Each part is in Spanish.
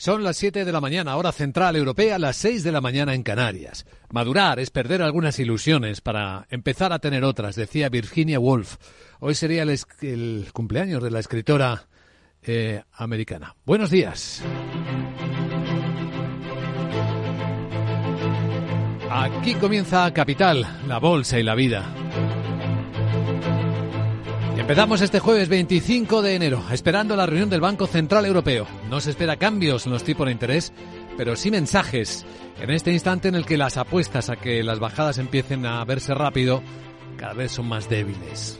Son las 7 de la mañana, hora central europea, las 6 de la mañana en Canarias. Madurar es perder algunas ilusiones para empezar a tener otras, decía Virginia Woolf. Hoy sería el, cumpleaños de la escritora eh, americana. Buenos días. Aquí comienza Capital, la bolsa y la vida. Empezamos este jueves 25 de enero, esperando la reunión del Banco Central Europeo. No se espera cambios en los tipos de interés, pero sí mensajes. En este instante en el que las apuestas a que las bajadas empiecen a verse rápido cada vez son más débiles.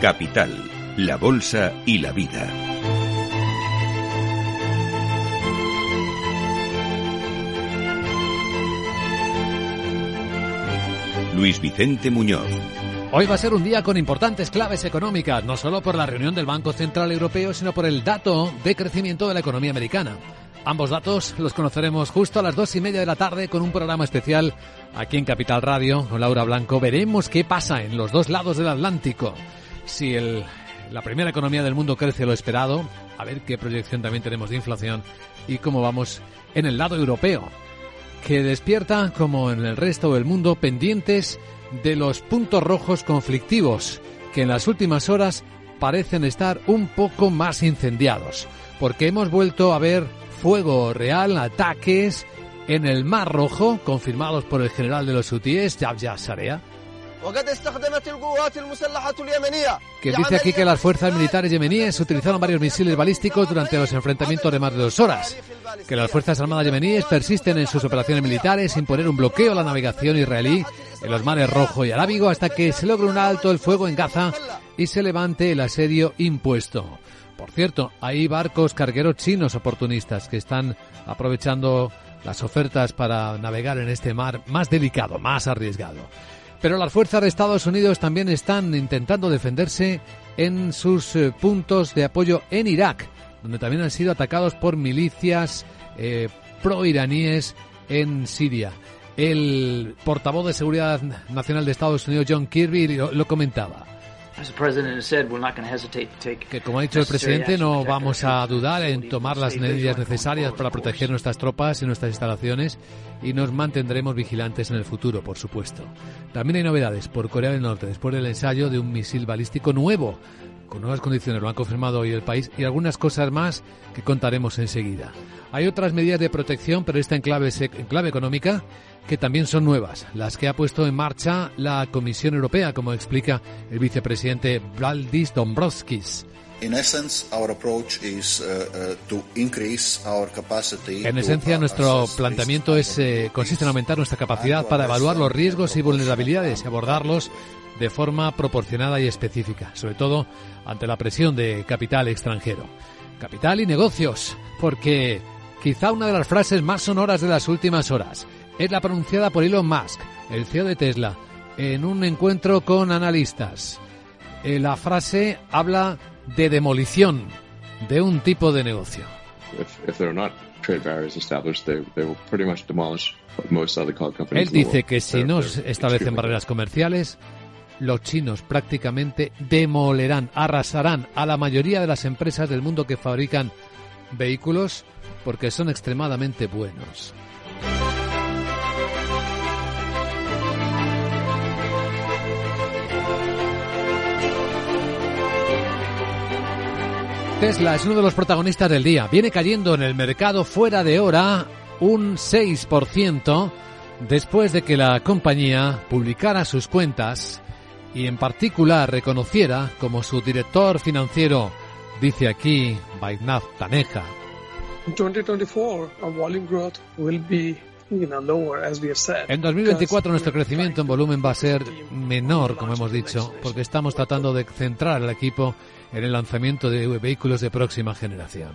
Capital, la Bolsa y la Vida. Luis Vicente Muñoz. Hoy va a ser un día con importantes claves económicas, no solo por la reunión del Banco Central Europeo, sino por el dato de crecimiento de la economía americana. Ambos datos los conoceremos justo a las dos y media de la tarde con un programa especial aquí en Capital Radio con Laura Blanco. Veremos qué pasa en los dos lados del Atlántico si el, la primera economía del mundo crece lo esperado, a ver qué proyección también tenemos de inflación y cómo vamos en el lado europeo, que despierta, como en el resto del mundo, pendientes de los puntos rojos conflictivos, que en las últimas horas parecen estar un poco más incendiados, porque hemos vuelto a ver fuego real, ataques en el Mar Rojo, confirmados por el general de los hutíes, Yabya Sarea, que dice aquí que las fuerzas militares yemeníes utilizaron varios misiles balísticos durante los enfrentamientos de más de dos horas. Que las fuerzas armadas yemeníes persisten en sus operaciones militares sin poner un bloqueo a la navegación israelí en los mares Rojo y Arábigo hasta que se logre un alto el fuego en Gaza y se levante el asedio impuesto. Por cierto, hay barcos cargueros chinos oportunistas que están aprovechando las ofertas para navegar en este mar más delicado, más arriesgado. Pero las fuerzas de Estados Unidos también están intentando defenderse en sus eh, puntos de apoyo en Irak, donde también han sido atacados por milicias eh, pro-iraníes en Siria. El portavoz de Seguridad Nacional de Estados Unidos, John Kirby, lo comentaba que como ha dicho el presidente, no vamos a dudar en tomar las medidas necesarias para proteger nuestras tropas y nuestras instalaciones y nos mantendremos vigilantes en el futuro, por supuesto. También hay novedades por Corea del Norte después del ensayo de un misil balístico nuevo con nuevas condiciones, lo han confirmado hoy el país, y algunas cosas más que contaremos enseguida. Hay otras medidas de protección, pero esta en clave, en clave económica, que también son nuevas, las que ha puesto en marcha la Comisión Europea, como explica el vicepresidente Valdis Dombrovskis. En esencia, nuestro planteamiento es, eh, consiste en aumentar nuestra capacidad para evaluar los riesgos y vulnerabilidades y abordarlos de forma proporcionada y específica, sobre todo ante la presión de capital extranjero. Capital y negocios, porque quizá una de las frases más sonoras de las últimas horas es la pronunciada por Elon Musk, el CEO de Tesla, en un encuentro con analistas. Eh, la frase habla de demolición de un tipo de negocio. Él dice que si no establecen barreras comerciales, los chinos prácticamente demolerán, arrasarán a la mayoría de las empresas del mundo que fabrican vehículos porque son extremadamente buenos. Tesla es uno de los protagonistas del día. Viene cayendo en el mercado fuera de hora un 6% después de que la compañía publicara sus cuentas y en particular reconociera como su director financiero, dice aquí Vaidnath Taneja. En 2024 nuestro crecimiento en volumen va a ser menor, como hemos dicho, porque estamos tratando de centrar al equipo en el lanzamiento de vehículos de próxima generación.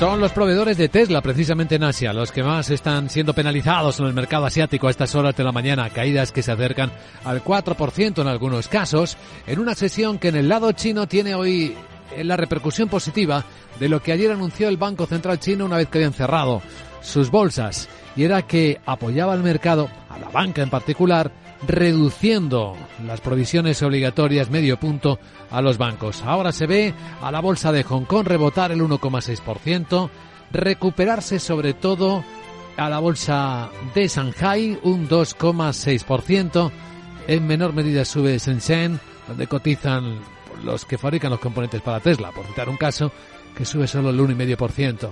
Son los proveedores de Tesla, precisamente en Asia, los que más están siendo penalizados en el mercado asiático a estas horas de la mañana, caídas que se acercan al 4% en algunos casos, en una sesión que en el lado chino tiene hoy la repercusión positiva de lo que ayer anunció el Banco Central chino una vez que habían cerrado sus bolsas, y era que apoyaba al mercado, a la banca en particular, reduciendo las provisiones obligatorias medio punto a los bancos. Ahora se ve a la bolsa de Hong Kong rebotar el 1,6%, recuperarse sobre todo a la bolsa de Shanghai un 2,6%, en menor medida sube Shenzhen, donde cotizan los que fabrican los componentes para Tesla, por citar un caso, que sube solo el 1,5%.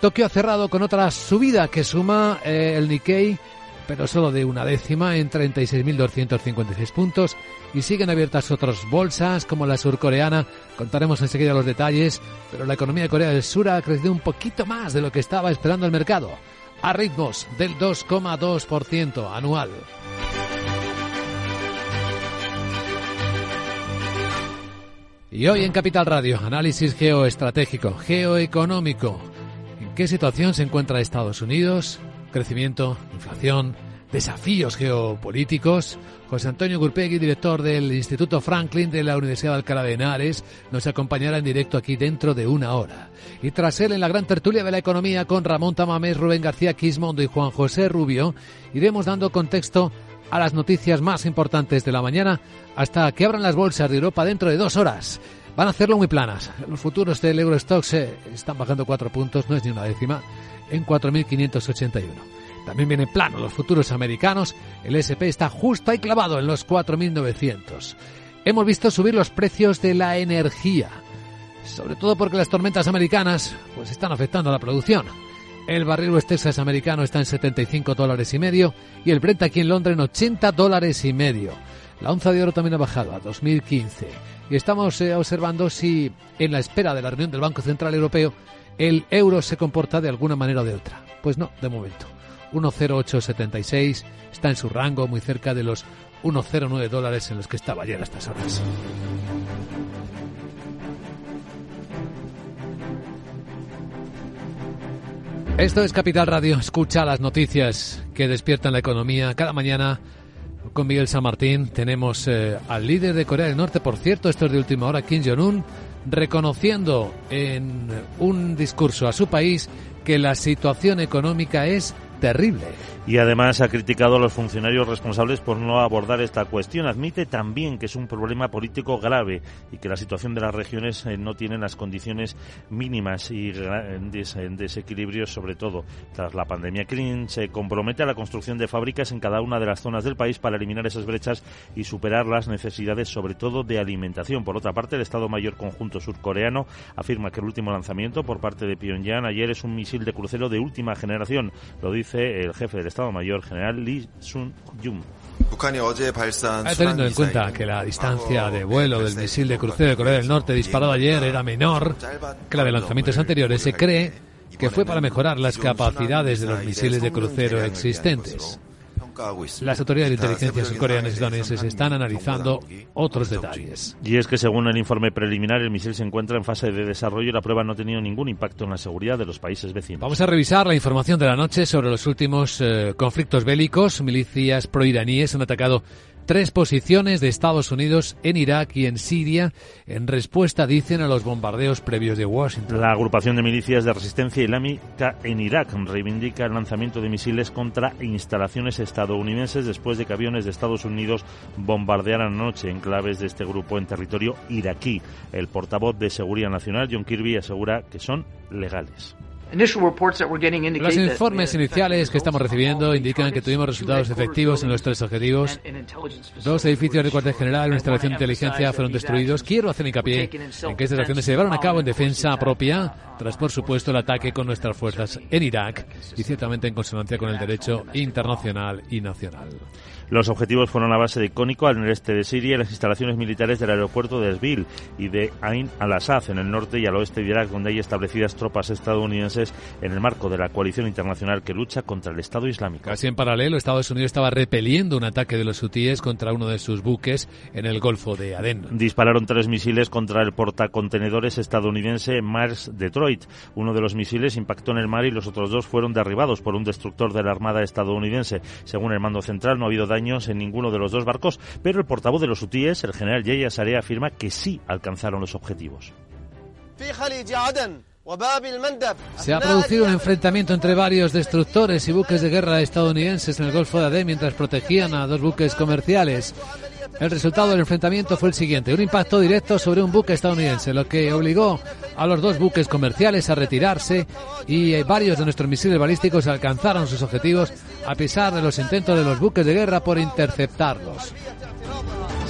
Tokio ha cerrado con otra subida que suma eh, el Nikkei pero solo de una décima en 36.256 puntos y siguen abiertas otras bolsas como la surcoreana. Contaremos enseguida los detalles, pero la economía de Corea del Sur ha crecido un poquito más de lo que estaba esperando el mercado, a ritmos del 2,2% anual. Y hoy en Capital Radio, análisis geoestratégico, geoeconómico. ¿En qué situación se encuentra Estados Unidos? Crecimiento, inflación, desafíos geopolíticos. José Antonio Gurpegui, director del Instituto Franklin de la Universidad de Alcalá de Henares, nos acompañará en directo aquí dentro de una hora. Y tras él, en la gran tertulia de la economía con Ramón Tamames, Rubén García Quismondo y Juan José Rubio, iremos dando contexto a las noticias más importantes de la mañana hasta que abran las bolsas de Europa dentro de dos horas. Van a hacerlo muy planas. Los futuros del Eurostox están bajando cuatro puntos, no es ni una décima en 4.581. También viene plano los futuros americanos. El SP está justo ahí clavado en los 4.900. Hemos visto subir los precios de la energía, sobre todo porque las tormentas americanas pues están afectando a la producción. El barril West Texas americano está en 75 dólares y medio y el Brent aquí en Londres en 80 dólares y medio. La onza de oro también ha bajado a 2015 y estamos eh, observando si en la espera de la reunión del Banco Central Europeo el euro se comporta de alguna manera o de otra. Pues no, de momento. 1,0876 está en su rango muy cerca de los 1,09 dólares en los que estaba ayer a estas horas. Esto es Capital Radio. Escucha las noticias que despiertan la economía cada mañana. Con Miguel San Martín tenemos eh, al líder de Corea del Norte, por cierto, esto es de última hora, Kim Jong-un, reconociendo en un discurso a su país que la situación económica es terrible. Y además ha criticado a los funcionarios responsables por no abordar esta cuestión. Admite también que es un problema político grave y que la situación de las regiones eh, no tiene las condiciones mínimas y en desequilibrio, sobre todo tras la pandemia. Clean se compromete a la construcción de fábricas en cada una de las zonas del país para eliminar esas brechas y superar las necesidades, sobre todo de alimentación. Por otra parte, el Estado Mayor Conjunto Surcoreano afirma que el último lanzamiento por parte de Pyongyang ayer es un misil de crucero de última generación. Lo dice el jefe del Estado Mayor, general Lee Sun-yum. Teniendo en cuenta que la distancia de vuelo del misil de crucero de Corea del Norte disparado ayer era menor que la de lanzamientos anteriores, se cree que fue para mejorar las capacidades de los misiles de crucero existentes. Las autoridades de inteligencia surcoreanas y estadounidenses están analizando otros detalles. Y es que según el informe preliminar, el misil se encuentra en fase de desarrollo y la prueba no ha tenido ningún impacto en la seguridad de los países vecinos. Vamos a revisar la información de la noche sobre los últimos eh, conflictos bélicos. Milicias proiraníes han atacado tres posiciones de Estados Unidos en Irak y en Siria en respuesta, dicen, a los bombardeos previos de Washington. La agrupación de milicias de resistencia islámica en Irak reivindica el lanzamiento de misiles contra instalaciones estadounidenses después de que aviones de Estados Unidos bombardearan anoche enclaves de este grupo en territorio iraquí. El portavoz de Seguridad Nacional, John Kirby, asegura que son legales. Los informes iniciales que estamos recibiendo indican que tuvimos resultados efectivos en los tres objetivos. Dos edificios de cuartel general y una instalación de inteligencia fueron destruidos. Quiero hacer hincapié en que estas acciones se llevaron a cabo en defensa propia, tras por supuesto el ataque con nuestras fuerzas en Irak y ciertamente en consonancia con el derecho internacional y nacional. Los objetivos fueron la base de Cónico al noreste de Siria y las instalaciones militares del aeropuerto de Erbil y de Ain al-Assad en el norte y al oeste de Irak, donde hay establecidas tropas estadounidenses en el marco de la coalición internacional que lucha contra el Estado Islámico. Casi en paralelo, Estados Unidos estaba repeliendo un ataque de los hutíes contra uno de sus buques en el Golfo de Adén. Dispararon tres misiles contra el portacontenedores estadounidense Mars Detroit. Uno de los misiles impactó en el mar y los otros dos fueron derribados por un destructor de la Armada estadounidense. Según el mando central, no ha habido daños en ninguno de los dos barcos, pero el portavoz de los hutíes, el general Yaya Sarea, afirma que sí alcanzaron los objetivos. Se ha producido un enfrentamiento entre varios destructores y buques de guerra estadounidenses en el Golfo de Adén mientras protegían a dos buques comerciales. El resultado del enfrentamiento fue el siguiente, un impacto directo sobre un buque estadounidense, lo que obligó a los dos buques comerciales a retirarse y varios de nuestros misiles balísticos alcanzaron sus objetivos a pesar de los intentos de los buques de guerra por interceptarlos.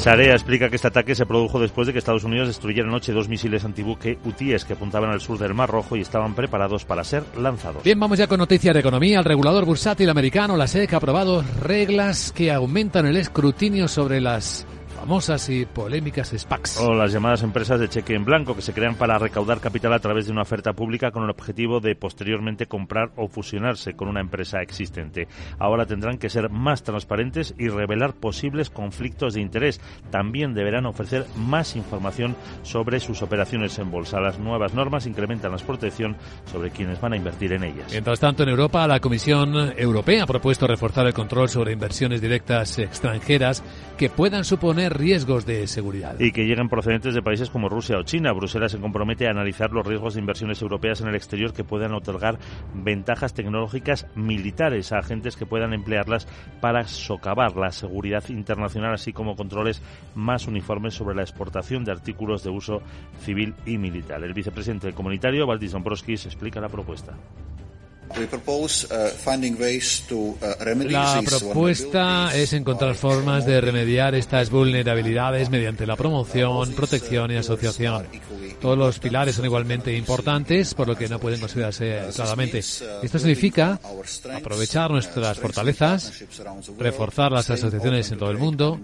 Sarea explica que este ataque se produjo después de que Estados Unidos destruyera anoche dos misiles antibuque UTIES que apuntaban al sur del Mar Rojo y estaban preparados para ser lanzados. Bien, vamos ya con noticias de economía. El regulador bursátil americano, la SEC, ha aprobado reglas que aumentan el escrutinio sobre las famosas y polémicas SPACs. O las llamadas empresas de cheque en blanco que se crean para recaudar capital a través de una oferta pública con el objetivo de posteriormente comprar o fusionarse con una empresa existente. Ahora tendrán que ser más transparentes y revelar posibles conflictos de interés. También deberán ofrecer más información sobre sus operaciones en bolsa. Las nuevas normas incrementan la protección sobre quienes van a invertir en ellas. Mientras tanto, en Europa, la Comisión Europea ha propuesto reforzar el control sobre inversiones directas extranjeras que puedan suponer riesgos de seguridad. Y que lleguen procedentes de países como Rusia o China. Bruselas se compromete a analizar los riesgos de inversiones europeas en el exterior que puedan otorgar ventajas tecnológicas militares a agentes que puedan emplearlas para socavar la seguridad internacional, así como controles más uniformes sobre la exportación de artículos de uso civil y militar. El vicepresidente comunitario, Valdis Dombrovskis, explica la propuesta. Uh, la propuesta es encontrar formas de remediar estas vulnerabilidades mediante la promoción, protección y asociación. Todos los pilares son igualmente importantes, por lo que no pueden considerarse claramente. Esto significa aprovechar nuestras fortalezas, reforzar las asociaciones en todo el mundo,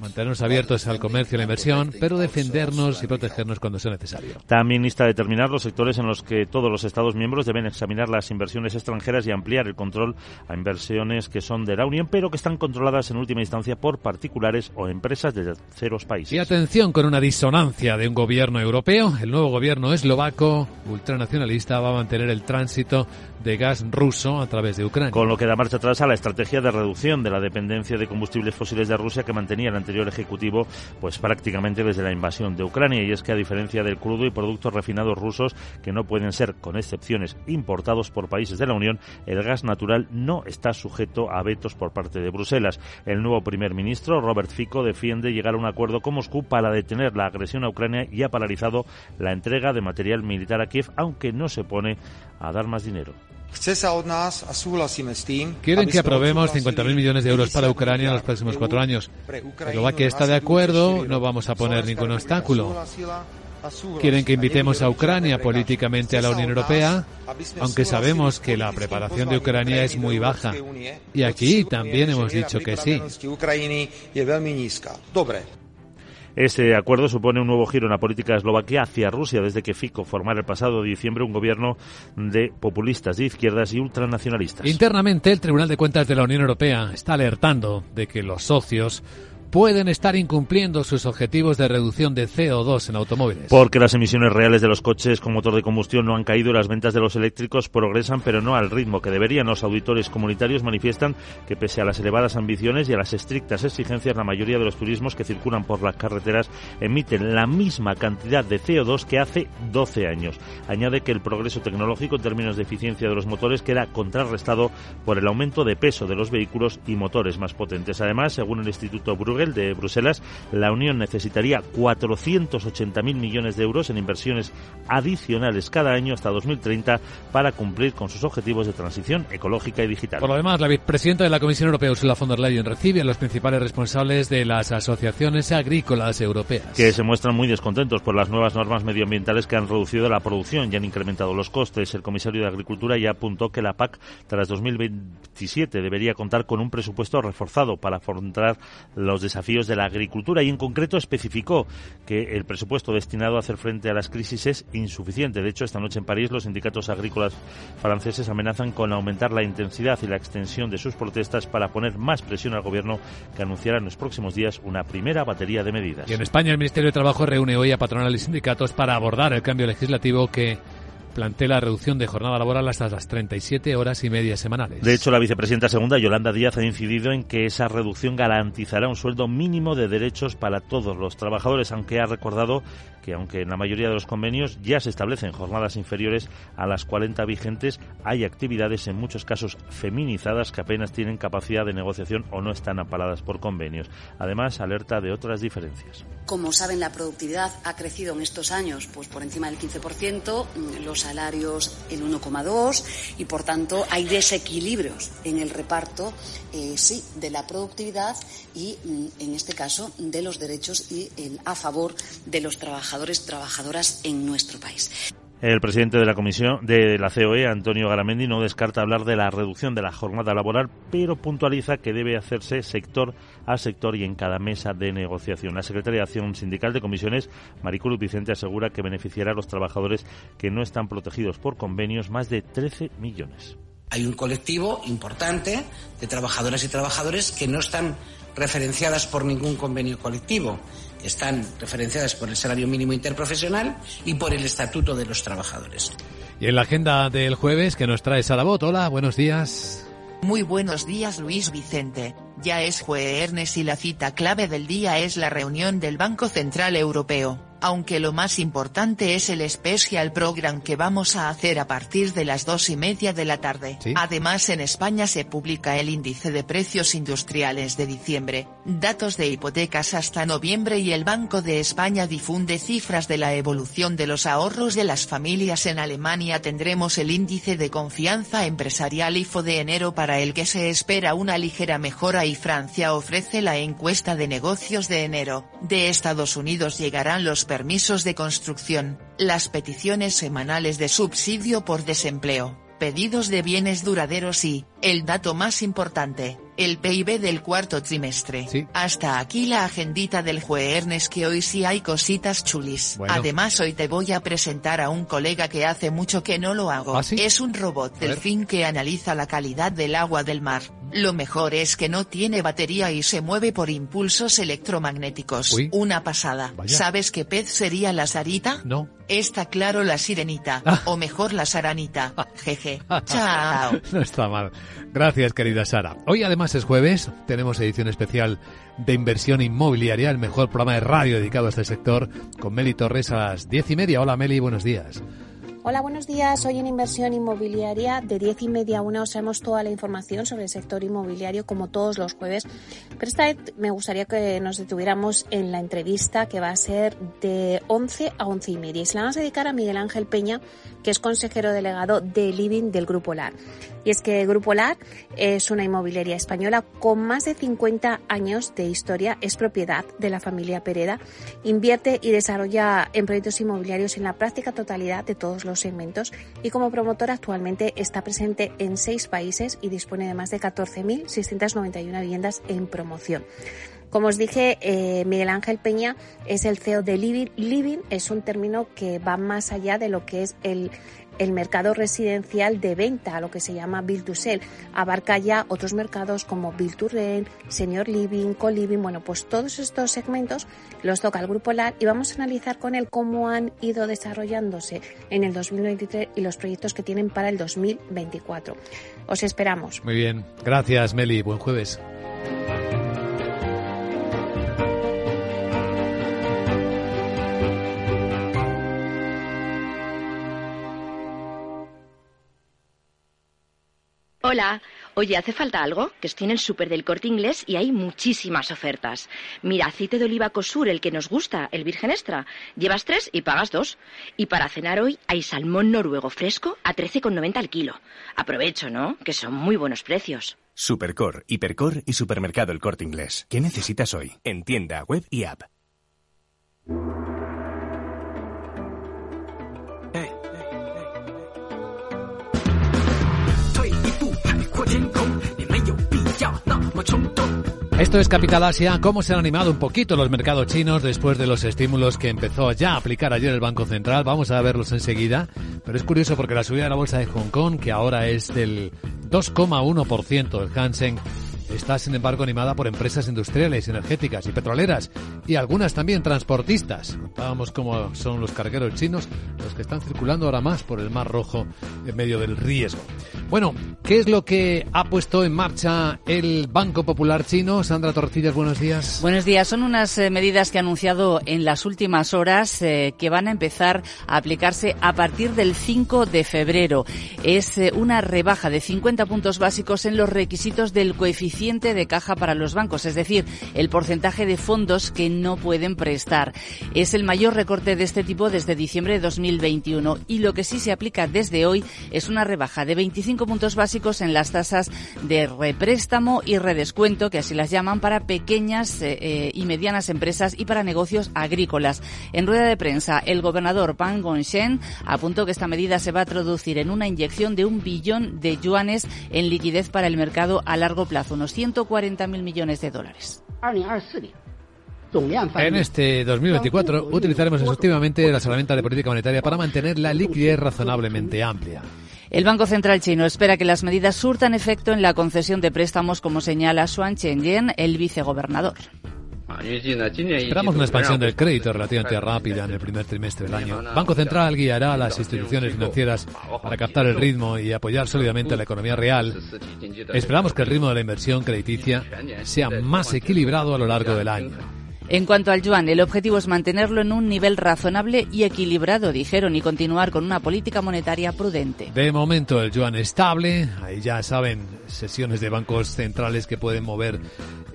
mantenernos abiertos al comercio y la inversión, pero defendernos y protegernos cuando sea necesario. También a determinar los sectores en los que todos los Estados miembros deben examinar las inversiones extranjeras y ampliar el control a inversiones que son de la Unión, pero que están controladas en última instancia por particulares o empresas de terceros países. Y atención con una disonancia de un gobierno europeo. El nuevo gobierno eslovaco ultranacionalista va a mantener el tránsito de gas ruso a través de Ucrania. Con lo que da marcha atrás a la estrategia de reducción de la dependencia de combustibles fósiles de Rusia que mantenía el anterior ejecutivo pues prácticamente desde la invasión de Ucrania. Y es que a diferencia del crudo y productos refinados rusos que no pueden ser, con excepciones, importados por países de la Unión, el gas natural no está sujeto a vetos por parte de Bruselas. El nuevo primer ministro, Robert Fico, defiende llegar a un acuerdo con Moscú para detener la agresión a Ucrania y ha paralizado la entrega de material militar a Kiev, aunque no se pone a dar más dinero. Quieren que aprobemos 50.000 millones de euros para Ucrania en los próximos cuatro años. que está de acuerdo, no vamos a poner ningún obstáculo. Quieren que invitemos a Ucrania políticamente a la Unión Europea, aunque sabemos que la preparación de Ucrania es muy baja. Y aquí también hemos dicho que sí. Este acuerdo supone un nuevo giro en la política de Eslovaquia hacia Rusia desde que Fico formara el pasado diciembre un gobierno de populistas de izquierdas y ultranacionalistas. Internamente, el Tribunal de Cuentas de la Unión Europea está alertando de que los socios pueden estar incumpliendo sus objetivos de reducción de CO2 en automóviles. Porque las emisiones reales de los coches con motor de combustión no han caído y las ventas de los eléctricos progresan, pero no al ritmo que deberían. Los auditores comunitarios manifiestan que pese a las elevadas ambiciones y a las estrictas exigencias, la mayoría de los turismos que circulan por las carreteras emiten la misma cantidad de CO2 que hace 12 años. Añade que el progreso tecnológico en términos de eficiencia de los motores queda contrarrestado por el aumento de peso de los vehículos y motores más potentes. Además, según el Instituto Bruegel, nivel de Bruselas, la Unión necesitaría 480.000 millones de euros en inversiones adicionales cada año hasta 2030 para cumplir con sus objetivos de transición ecológica y digital. Por lo demás, la vicepresidenta de la Comisión Europea, Ursula von der Leyen, recibe a los principales responsables de las asociaciones agrícolas europeas. Que se muestran muy descontentos por las nuevas normas medioambientales que han reducido la producción y han incrementado los costes. El comisario de Agricultura ya apuntó que la PAC tras 2027 debería contar con un presupuesto reforzado para afrontar los desafíos de la agricultura y en concreto especificó que el presupuesto destinado a hacer frente a las crisis es insuficiente. De hecho, esta noche en París los sindicatos agrícolas franceses amenazan con aumentar la intensidad y la extensión de sus protestas para poner más presión al gobierno que anunciará en los próximos días una primera batería de medidas. Y en España el Ministerio de Trabajo reúne hoy a patronales y sindicatos para abordar el cambio legislativo que plantea la reducción de jornada laboral hasta las 37 horas y media semanales. De hecho, la vicepresidenta segunda, Yolanda Díaz, ha incidido en que esa reducción garantizará un sueldo mínimo de derechos para todos los trabajadores, aunque ha recordado que aunque en la mayoría de los convenios ya se establecen jornadas inferiores a las 40 vigentes, hay actividades en muchos casos feminizadas que apenas tienen capacidad de negociación o no están amparadas por convenios. Además, alerta de otras diferencias. Como saben, la productividad ha crecido en estos años pues por encima del 15%, los salarios el 1,2% y por tanto hay desequilibrios en el reparto, eh, sí, de la productividad y mm, en este caso de los derechos y el, a favor de los trabajadores trabajadoras en nuestro país. El presidente de la comisión de la COE, Antonio Garamendi, no descarta hablar de la reducción de la jornada laboral, pero puntualiza que debe hacerse sector a sector y en cada mesa de negociación. La secretaria de Acción Sindical de Comisiones, Maricruz Vicente, asegura que beneficiará a los trabajadores que no están protegidos por convenios más de 13 millones. Hay un colectivo importante de trabajadoras y trabajadores que no están referenciadas por ningún convenio colectivo están referenciadas por el salario mínimo interprofesional y por el estatuto de los trabajadores. Y en la agenda del jueves que nos trae Salabot, hola, buenos días. Muy buenos días Luis Vicente, ya es jueves y la cita clave del día es la reunión del Banco Central Europeo aunque lo más importante es el Special Program que vamos a hacer a partir de las dos y media de la tarde. Además en España se publica el índice de precios industriales de diciembre, datos de hipotecas hasta noviembre y el Banco de España difunde cifras de la evolución de los ahorros de las familias en Alemania tendremos el índice de confianza empresarial IFO de enero para el que se espera una ligera mejora y Francia ofrece la encuesta de negocios de enero. De Estados Unidos llegarán los permisos de construcción, las peticiones semanales de subsidio por desempleo, pedidos de bienes duraderos y, el dato más importante, el PIB del cuarto trimestre. Hasta aquí la agendita del jueves que hoy sí hay cositas chulis. Además hoy te voy a presentar a un colega que hace mucho que no lo hago. ¿Ah, es un robot delfín que analiza la calidad del agua del mar. Lo mejor es que no tiene batería y se mueve por impulsos electromagnéticos. Una pasada. ¿Sabes qué pez sería la sarita? No. Está claro la sirenita. Ah. O mejor la saranita. Jeje. Chao. No está mal. Gracias, querida Sara. Hoy además es jueves, tenemos edición especial de inversión inmobiliaria, el mejor programa de radio dedicado a este sector, con Meli Torres a las diez y media. Hola Meli, buenos días. Hola, buenos días. Hoy en Inversión Inmobiliaria de 10 y media a una os traemos toda la información sobre el sector inmobiliario como todos los jueves. Pero esta vez me gustaría que nos detuviéramos en la entrevista que va a ser de 11 a 11 y media. Y se la vamos a dedicar a Miguel Ángel Peña, que es consejero delegado de Living del Grupo LAR. Y es que Grupo LAR es una inmobiliaria española con más de 50 años de historia, es propiedad de la familia Pereda, invierte y desarrolla en proyectos inmobiliarios en la práctica totalidad de todos los segmentos y como promotora actualmente está presente en seis países y dispone de más de 14.691 viviendas en promoción. Como os dije, eh, Miguel Ángel Peña es el CEO de Living. Living es un término que va más allá de lo que es el, el mercado residencial de venta, lo que se llama Build to Sell. Abarca ya otros mercados como Build to Rent, Senior Living, Co-Living. Bueno, pues todos estos segmentos los toca el Grupo LAR y vamos a analizar con él cómo han ido desarrollándose en el 2023 y los proyectos que tienen para el 2024. Os esperamos. Muy bien. Gracias, Meli. Buen jueves. Hola, Oye, ¿hace falta algo? Que estoy en el súper del corte inglés y hay muchísimas ofertas. Mira, aceite de oliva Cosur, el que nos gusta, el virgen extra. Llevas tres y pagas dos. Y para cenar hoy hay salmón noruego fresco a 13,90 al kilo. Aprovecho, ¿no? Que son muy buenos precios. Supercor, Hipercor y Supermercado El Corte Inglés. ¿Qué necesitas hoy? En tienda, web y app. Esto es Capital Asia. ¿Cómo se han animado un poquito los mercados chinos después de los estímulos que empezó ya a aplicar ayer el Banco Central? Vamos a verlos enseguida. Pero es curioso porque la subida de la bolsa de Hong Kong, que ahora es del 2,1%, el Hansen está sin embargo animada por empresas industriales, energéticas y petroleras y algunas también transportistas. Contábamos cómo son los cargueros chinos los que están circulando ahora más por el Mar Rojo en medio del riesgo. Bueno, ¿qué es lo que ha puesto en marcha el Banco Popular chino? Sandra Torcillas, buenos días. Buenos días. Son unas eh, medidas que ha anunciado en las últimas horas eh, que van a empezar a aplicarse a partir del 5 de febrero. Es eh, una rebaja de 50 puntos básicos en los requisitos del coeficiente de caja para los bancos, es decir, el porcentaje de fondos que no pueden prestar. Es el mayor recorte de este tipo desde diciembre de 2021 y lo que sí se aplica desde hoy es una rebaja de 25 puntos básicos en las tasas de représtamo y redescuento, que así las llaman, para pequeñas eh, eh, y medianas empresas y para negocios agrícolas. En rueda de prensa, el gobernador Pan Gongshen apuntó que esta medida se va a traducir en una inyección de un billón de yuanes en liquidez para el mercado a largo plazo, unos 140.000 millones de dólares. En este 2024 utilizaremos exhaustivamente la herramienta de política monetaria para mantener la liquidez razonablemente amplia. El Banco Central chino espera que las medidas surtan efecto en la concesión de préstamos, como señala Xuan Chenyen, el vicegobernador. Esperamos una expansión del crédito relativamente rápida en el primer trimestre del año. Banco Central guiará a las instituciones financieras para captar el ritmo y apoyar sólidamente la economía real. Esperamos que el ritmo de la inversión crediticia sea más equilibrado a lo largo del año. En cuanto al yuan, el objetivo es mantenerlo en un nivel razonable y equilibrado, dijeron, y continuar con una política monetaria prudente. De momento el yuan estable, ahí ya saben, sesiones de bancos centrales que pueden mover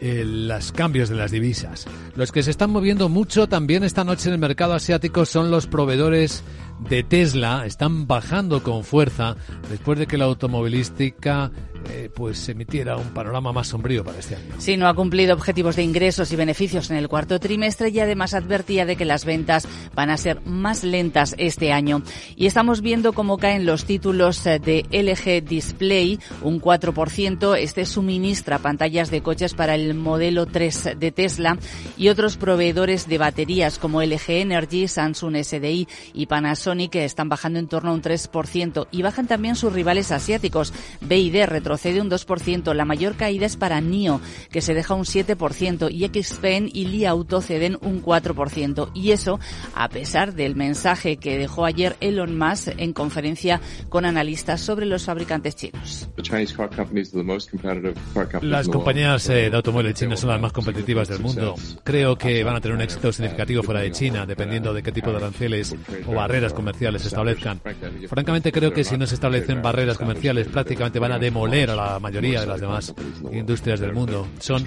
eh, los cambios de las divisas. Los que se están moviendo mucho también esta noche en el mercado asiático son los proveedores de Tesla están bajando con fuerza después de que la automovilística eh, pues emitiera un panorama más sombrío para este año. Sí, no ha cumplido objetivos de ingresos y beneficios en el cuarto trimestre y además advertía de que las ventas van a ser más lentas este año. Y estamos viendo cómo caen los títulos eh, de LG Display, un 4%. Este suministra pantallas de coches para el modelo 3 de Tesla y otros proveedores de baterías como LG Energy, Samsung SDI y Panasonic están bajando en torno a un 3% y bajan también sus rivales asiáticos. BID retrocede un 2%, la mayor caída es para NIO, que se deja un 7% y XPeng y Li Auto ceden un 4%. Y eso a pesar del mensaje que dejó ayer Elon Musk en conferencia con analistas sobre los fabricantes chinos. Las compañías eh, de automóviles chinas son las más competitivas del mundo. Creo que van a tener un éxito significativo fuera de China, dependiendo de qué tipo de aranceles o barreras comerciales se establezcan. Francamente creo que si no se establecen barreras comerciales prácticamente van a demoler a la mayoría de las demás industrias del mundo. Son,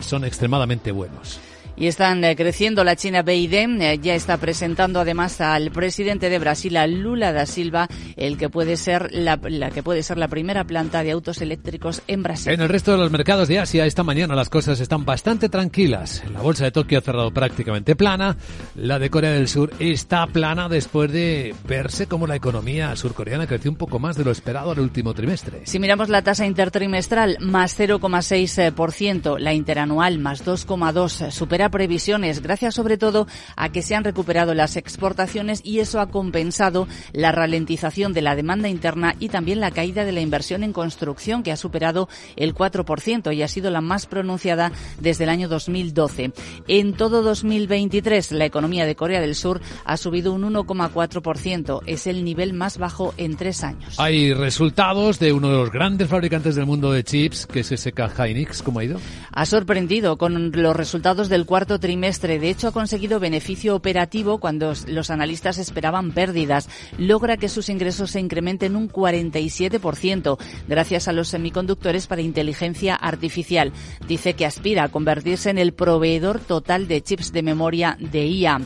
son extremadamente buenos y están eh, creciendo. La China BID eh, ya está presentando además al presidente de Brasil, a Lula da Silva, el que puede ser la, que puede ser la primera planta de autos eléctricos en Brasil. En el resto de los mercados de Asia esta mañana las cosas están bastante tranquilas. La bolsa de Tokio ha cerrado prácticamente plana. La de Corea del Sur está plana después de verse como la economía surcoreana creció un poco más de lo esperado al último trimestre. Si miramos la tasa intertrimestral, más 0,6%, la interanual más 2,2%, supera previsiones, gracias sobre todo a que se han recuperado las exportaciones y eso ha compensado la ralentización de la demanda interna y también la caída de la inversión en construcción, que ha superado el 4% y ha sido la más pronunciada desde el año 2012. En todo 2023, la economía de Corea del Sur ha subido un 1,4%. Es el nivel más bajo en tres años. Hay resultados de uno de los grandes fabricantes del mundo de chips, que es SK Hynix. ¿Cómo ha ido? Ha sorprendido con los resultados del cuarto cuarto trimestre. De hecho, ha conseguido beneficio operativo cuando los analistas esperaban pérdidas. Logra que sus ingresos se incrementen un 47% gracias a los semiconductores para inteligencia artificial. Dice que aspira a convertirse en el proveedor total de chips de memoria de IA.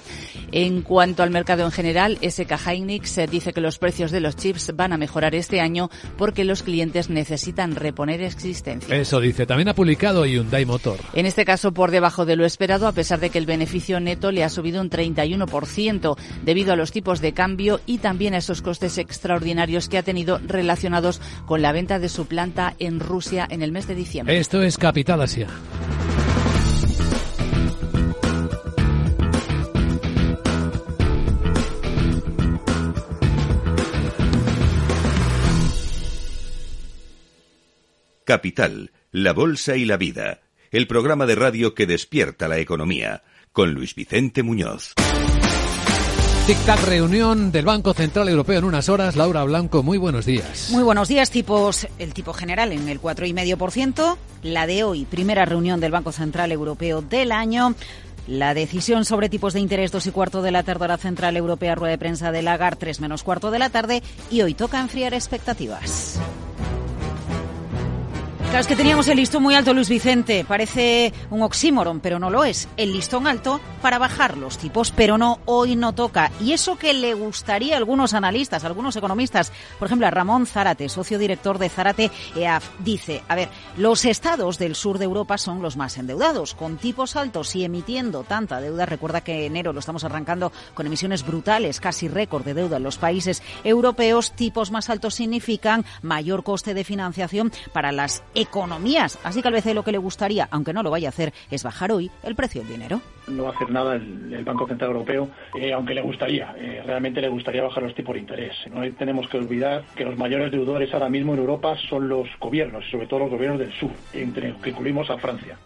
En cuanto al mercado en general, SK Hynix dice que los precios de los chips van a mejorar este año porque los clientes necesitan reponer existencia. Eso dice. También ha publicado Hyundai Motor. En este caso, por debajo de lo esperado, a pesar de que el beneficio neto le ha subido un 31% debido a los tipos de cambio y también a esos costes extraordinarios que ha tenido relacionados con la venta de su planta en Rusia en el mes de diciembre. Esto es Capital Asia. Capital, la Bolsa y la Vida, el programa de radio que despierta la economía, con Luis Vicente Muñoz. Tic-tac, reunión del Banco Central Europeo en unas horas. Laura Blanco, muy buenos días. Muy buenos días, tipos. El tipo general en el 4,5%. La de hoy, primera reunión del Banco Central Europeo del año. La decisión sobre tipos de interés dos y cuarto de la tarde hora central europea, rueda de prensa de Lagar, 3 menos cuarto de la tarde. Y hoy toca enfriar expectativas. Claro, es que teníamos el listón muy alto, Luis Vicente. Parece un oxímoron, pero no lo es. El listón alto para bajar los tipos, pero no, hoy no toca. Y eso que le gustaría a algunos analistas, a algunos economistas, por ejemplo, a Ramón Zárate, socio director de Zárate EAF, dice, a ver, los estados del sur de Europa son los más endeudados, con tipos altos y emitiendo tanta deuda. Recuerda que enero lo estamos arrancando con emisiones brutales, casi récord de deuda en los países europeos. Tipos más altos significan mayor coste de financiación para las. Así que al veces lo que le gustaría, aunque no lo vaya a hacer, es bajar hoy el precio del dinero. No va a hacer nada el, Banco Central Europeo, eh, aunque le gustaría. Eh, realmente le gustaría bajar los tipos de interés. No tenemos que olvidar que los mayores deudores ahora mismo en Europa son los gobiernos, sobre todo los gobiernos del sur, entre los que incluimos a Francia.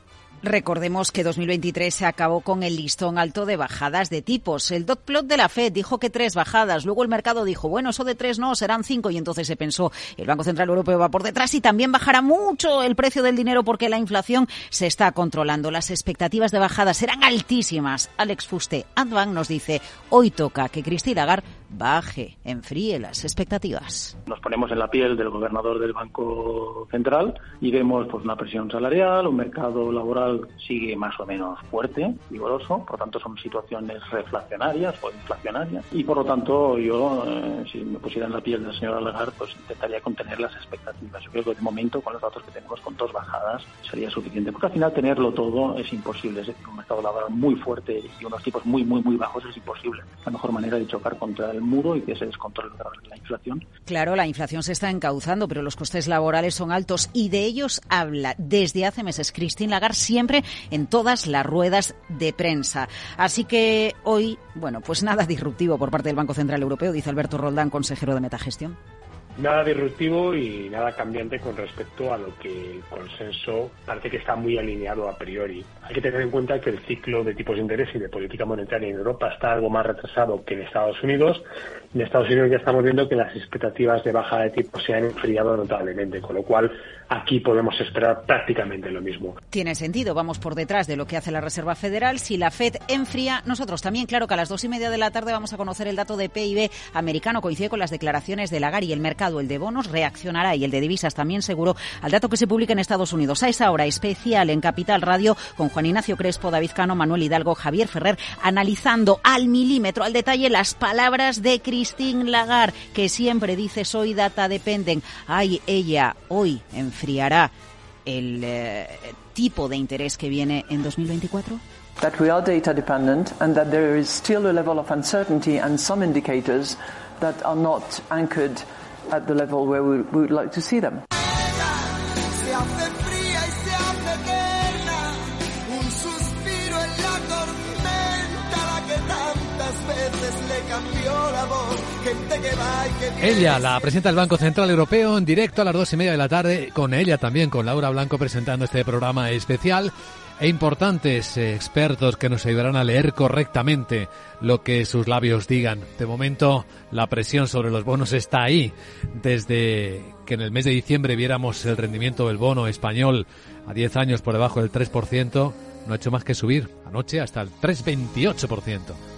Recordemos que 2023 se acabó con el listón alto de bajadas de tipos. El dot plot de la Fed dijo que tres bajadas. Luego el mercado dijo, bueno, eso de tres no, serán cinco. Y entonces se pensó, el Banco Central Europeo va por detrás y también bajará mucho el precio del dinero porque la inflación se está controlando. Las expectativas de bajada serán altísimas. Alex Fuste, Advan nos dice, hoy toca que Christine Lagarde baje, enfríe las expectativas. Nos ponemos en la piel del gobernador del Banco Central y vemos pues una presión salarial, un mercado laboral sigue más o menos fuerte, vigoroso, por lo tanto son situaciones reflacionarias o inflacionarias y por lo tanto yo, eh, si me pusiera en la piel de la señora Lagarde, pues intentaría contener las expectativas. Yo creo que de momento con los datos que tenemos con dos bajadas sería suficiente, porque al final tenerlo todo es imposible, es decir, un mercado laboral muy fuerte y unos tipos muy, muy, muy bajos es imposible. La mejor manera de chocar contra el muro y que se la inflación. Claro, la inflación se está encauzando, pero los costes laborales son altos y de ellos habla desde hace meses Christine Lagarde siempre en todas las ruedas de prensa. Así que hoy, bueno, pues nada disruptivo por parte del Banco Central Europeo, dice Alberto Roldán, consejero de Metagestión. Nada disruptivo y nada cambiante con respecto a lo que el consenso parece que está muy alineado a priori. Hay que tener en cuenta que el ciclo de tipos de interés y de política monetaria en Europa está algo más retrasado que en Estados Unidos. En Estados Unidos ya estamos viendo que las expectativas de baja de tipos se han enfriado notablemente, con lo cual aquí podemos esperar prácticamente lo mismo. Tiene sentido, vamos por detrás de lo que hace la Reserva Federal. Si la Fed enfría, nosotros también, claro que a las dos y media de la tarde vamos a conocer el dato de PIB americano, coincide con las declaraciones de Lagarde y el mercado el de bonos reaccionará y el de divisas también seguro al dato que se publica en Estados Unidos. A esa hora especial en Capital Radio con Juan Ignacio Crespo, David Cano, Manuel Hidalgo, Javier Ferrer, analizando al milímetro, al detalle, las palabras de Christine Lagarde, que siempre dice soy data dependen. Ay, ella hoy enfriará el eh, tipo de interés que viene en 2024? That we are data dependent and that there is still a level of uncertainty and some indicators that are not anchored at the level where we, would like to see them. Ella, la presidenta del Banco Central Europeo, en directo a las dos y media de la tarde, con ella también, con Laura Blanco, presentando este programa especial e importantes eh, expertos que nos ayudarán a leer correctamente lo que sus labios digan. De momento, la presión sobre los bonos está ahí. Desde que en el mes de diciembre viéramos el rendimiento del bono español a 10 años por debajo del 3%, no ha hecho más que subir anoche hasta el 3,28%.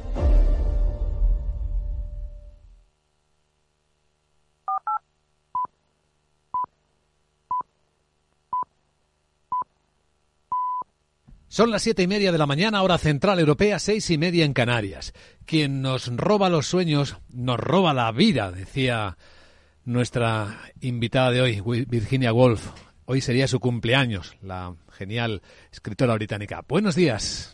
Son las siete y media de la mañana, hora central europea, seis y media en Canarias. Quien nos roba los sueños, nos roba la vida, decía nuestra invitada de hoy, Virginia Woolf. Hoy sería su cumpleaños, la genial escritora británica. Buenos días.